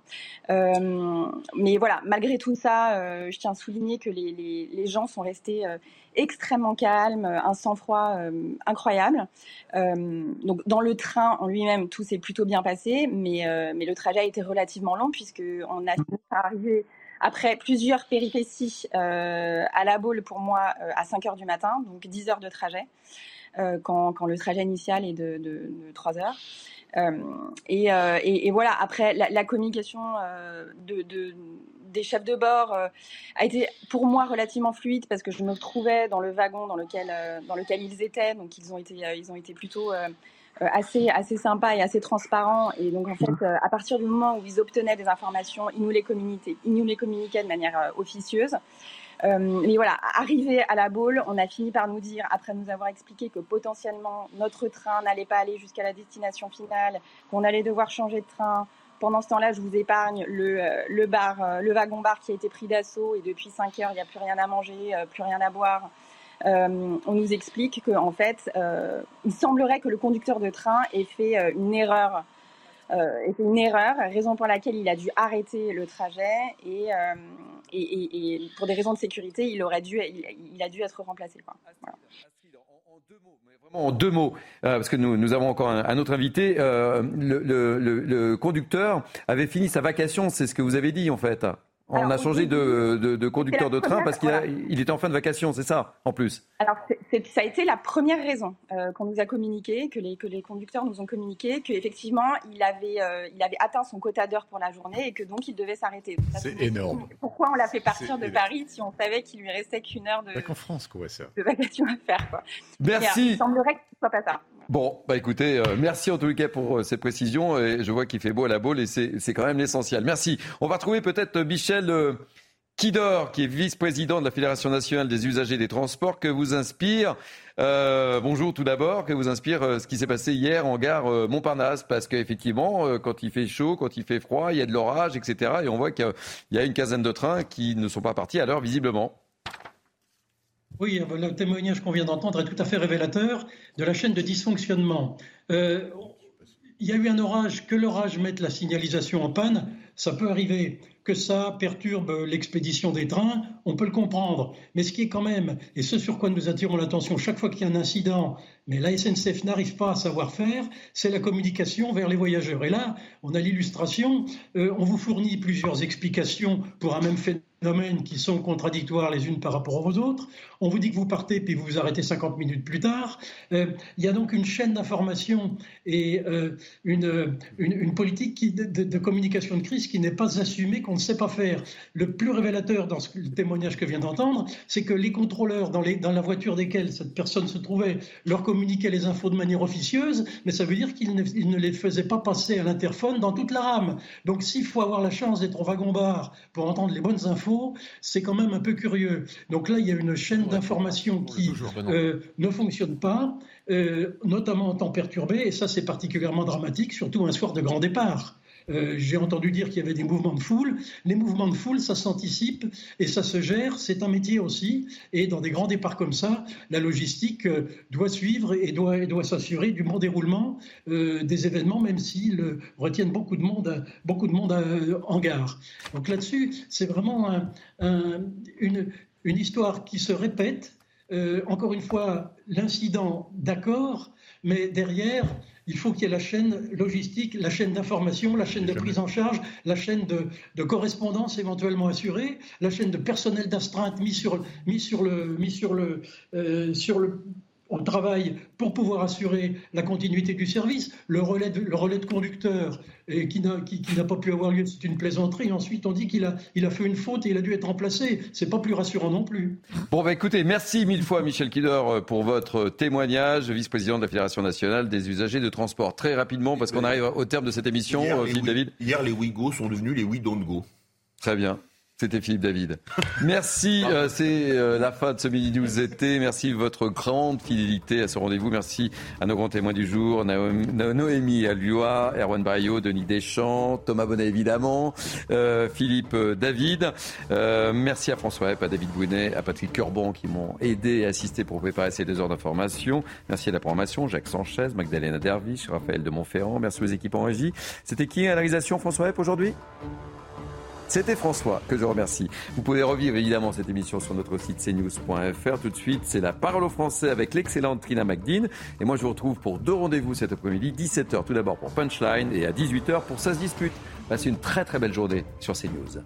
S59: Euh, mais voilà, malgré tout ça, je tiens à souligner que les, gens sont restés extrêmement calmes, un sang-froid incroyable. donc dans le train en lui-même, tout s'est plutôt bien passé, mais, mais le trajet a été relativement long puisqu'on a arrivé après plusieurs péripéties à la boule pour moi à 5 heures du matin, donc 10 heures de trajet. Euh, quand, le trajet initial est de, de, 3 heures. Euh, et, euh, et, voilà, après, la, communication de, de, des chefs de bord a été pour moi relativement fluide parce que je me trouvais dans le wagon dans lequel, ils étaient. Donc, ils ont été, plutôt assez, assez sympas et assez transparents. Et donc, en fait, à partir du moment où ils obtenaient des informations, ils nous les ils nous les communiquaient de manière officieuse. Euh, mais voilà, arrivé à la boule, on a fini par nous dire, après nous avoir expliqué que potentiellement notre train n'allait pas aller jusqu'à la destination finale, qu'on allait devoir changer de train. Pendant ce temps-là, je vous épargne le, euh, le bar, euh, le wagon-bar qui a été pris d'assaut et depuis 5 heures, il n'y a plus rien à manger, plus rien à boire. on nous explique qu'en fait, il semblerait que le conducteur de train ait fait une erreur euh, fait une erreur, raison pour laquelle il a dû arrêter le trajet et, et, et, pour des raisons de sécurité, il aurait dû, il, a dû être remplacé. Quoi.
S1: En deux mots, euh, parce que nous, nous, avons encore un, autre invité. Euh, le, le, le, conducteur avait fini sa vacation, c'est ce que vous avez dit en fait. On a changé de, de, conducteur de train parce qu'il il était en fin de vacation, c'est ça, en plus
S59: Alors, ça a été la première raison euh, qu'on nous a communiqué, que les, que les conducteurs nous ont communiqué, qu'effectivement, il, avait, euh, il avait atteint son quota d'heures pour la journée et que donc il devait s'arrêter.
S11: C'est énorme.
S59: Pourquoi on l'a fait partir de Paris si on savait qu'il lui restait qu'une heure de,
S11: France, quoi, ça.
S59: de vacation à faire quoi.
S1: Merci.
S59: il semblerait que ce soit pas ça.
S1: Bon, bah écoutez, euh, merci en tout cas pour ces précisions. Et je vois qu'il fait beau à la boule et c'est quand même l'essentiel. Merci. On va retrouver peut-être Michel Kidor, qui est vice-président de la Fédération nationale des usagers des transports, que vous inspire, euh, bonjour tout d'abord, que vous inspire euh, ce qui s'est passé hier en gare euh, Montparnasse, parce qu'effectivement, quand il fait chaud, quand il fait froid, il y a de l'orage, etc. Et on voit qu'il y a une quinzaine de trains qui ne sont pas partis à l'heure, visiblement.
S60: Oui, le témoignage qu'on vient d'entendre est tout à fait révélateur de la chaîne de dysfonctionnement. il y a eu un orage, que l'orage mette la signalisation en panne, ça peut arriver que ça perturbe l'expédition des trains, on peut le comprendre. Mais ce qui est quand même, et ce sur quoi nous attirons l'attention chaque fois qu'il y a un incident, mais la SNCF n'arrive pas à savoir faire, c'est la communication vers les voyageurs. Et là, on a l'illustration, euh, on vous fournit plusieurs explications pour un même phénomène phénomènes qui sont contradictoires les unes par rapport aux autres. On vous dit que vous partez puis vous vous arrêtez 50 minutes plus tard. Euh, il y a donc une chaîne d'information et euh, une, une, politique de, communication de crise qui n'est pas assumée, qu'on ne sait pas faire. Le plus révélateur dans le témoignage que vient d'entendre, c'est que les contrôleurs dans la voiture desquels cette personne se trouvait leur communiquaient les infos de manière officieuse, mais ça veut dire qu'ils ne, ne les faisaient pas passer à l'interphone dans toute la rame. Donc s'il faut avoir la chance d'être au wagon-bar pour entendre les bonnes infos, c'est quand même un peu curieux. Donc là, il y a une chaîne d'information qui euh, ne fonctionne pas, euh, notamment en temps perturbé, et ça c'est particulièrement dramatique, surtout un soir de grand départ. Euh, j'ai entendu dire qu'il y avait des mouvements de foule. Les mouvements de foule, ça s'anticipe et ça se gère. C'est un métier aussi. Et dans des grands départs comme ça, la logistique euh, doit suivre et doit, doit s'assurer du bon déroulement euh, des événements, même s'ils retiennent beaucoup de monde, beaucoup de monde en gare. Donc là-dessus, c'est vraiment une, une histoire qui se répète encore une fois, l'incident, d'accord, mais derrière, il faut qu'il y ait la chaîne logistique, la chaîne d'information, la chaîne de prise en charge, la chaîne de, correspondance éventuellement assurée, la chaîne de personnel d'astreinte mis sur, mis sur le, mis sur le, euh, sur le au travail pour pouvoir assurer la continuité du service. Le relais de, le relais de conducteur et qui n'a qui, pas pu avoir lieu, c'est une plaisanterie. Ensuite, on dit qu'il a, il a fait une faute et il a dû être remplacé. C'est pas plus rassurant non plus.
S1: Bon, bah écoutez, merci mille fois, Michel Kidor, pour votre témoignage, vice-président de la Fédération nationale des usagers de transport. Très rapidement, parce qu'on arrive au terme de cette émission, Philippe David.
S3: Hier, les Ouigo sont devenus les We Don't Go.
S1: Très bien. C'était Philippe David. Merci, euh, c'est euh, la fin de ce Midi News été. Merci de votre grande fidélité à ce rendez-vous. Merci à nos grands témoins du jour, Noémie Alua, Erwan Bayo, Denis Deschamps, Thomas Bonnet évidemment, euh, Philippe David. merci à François Epp, à David Bounet, à Patrick Curban qui m'ont aidé et assisté pour préparer ces deux heures d'information. Merci à la programmation, Jacques Sanchez, Magdalena Dervish, Raphaël de Montferrand. Merci aux équipes en régie. C'était qui à la réalisation François Epp aujourd'hui? C'était François que je remercie. Vous pouvez revivre évidemment cette émission sur notre site cnews.fr. Tout de suite, c'est la parole aux Français avec l'excellente Trina McDean. Et moi, je vous retrouve pour deux rendez-vous cet après-midi. 17h tout d'abord pour Punchline et à 18h pour Ça se dispute. Passez une très très belle journée sur CNews.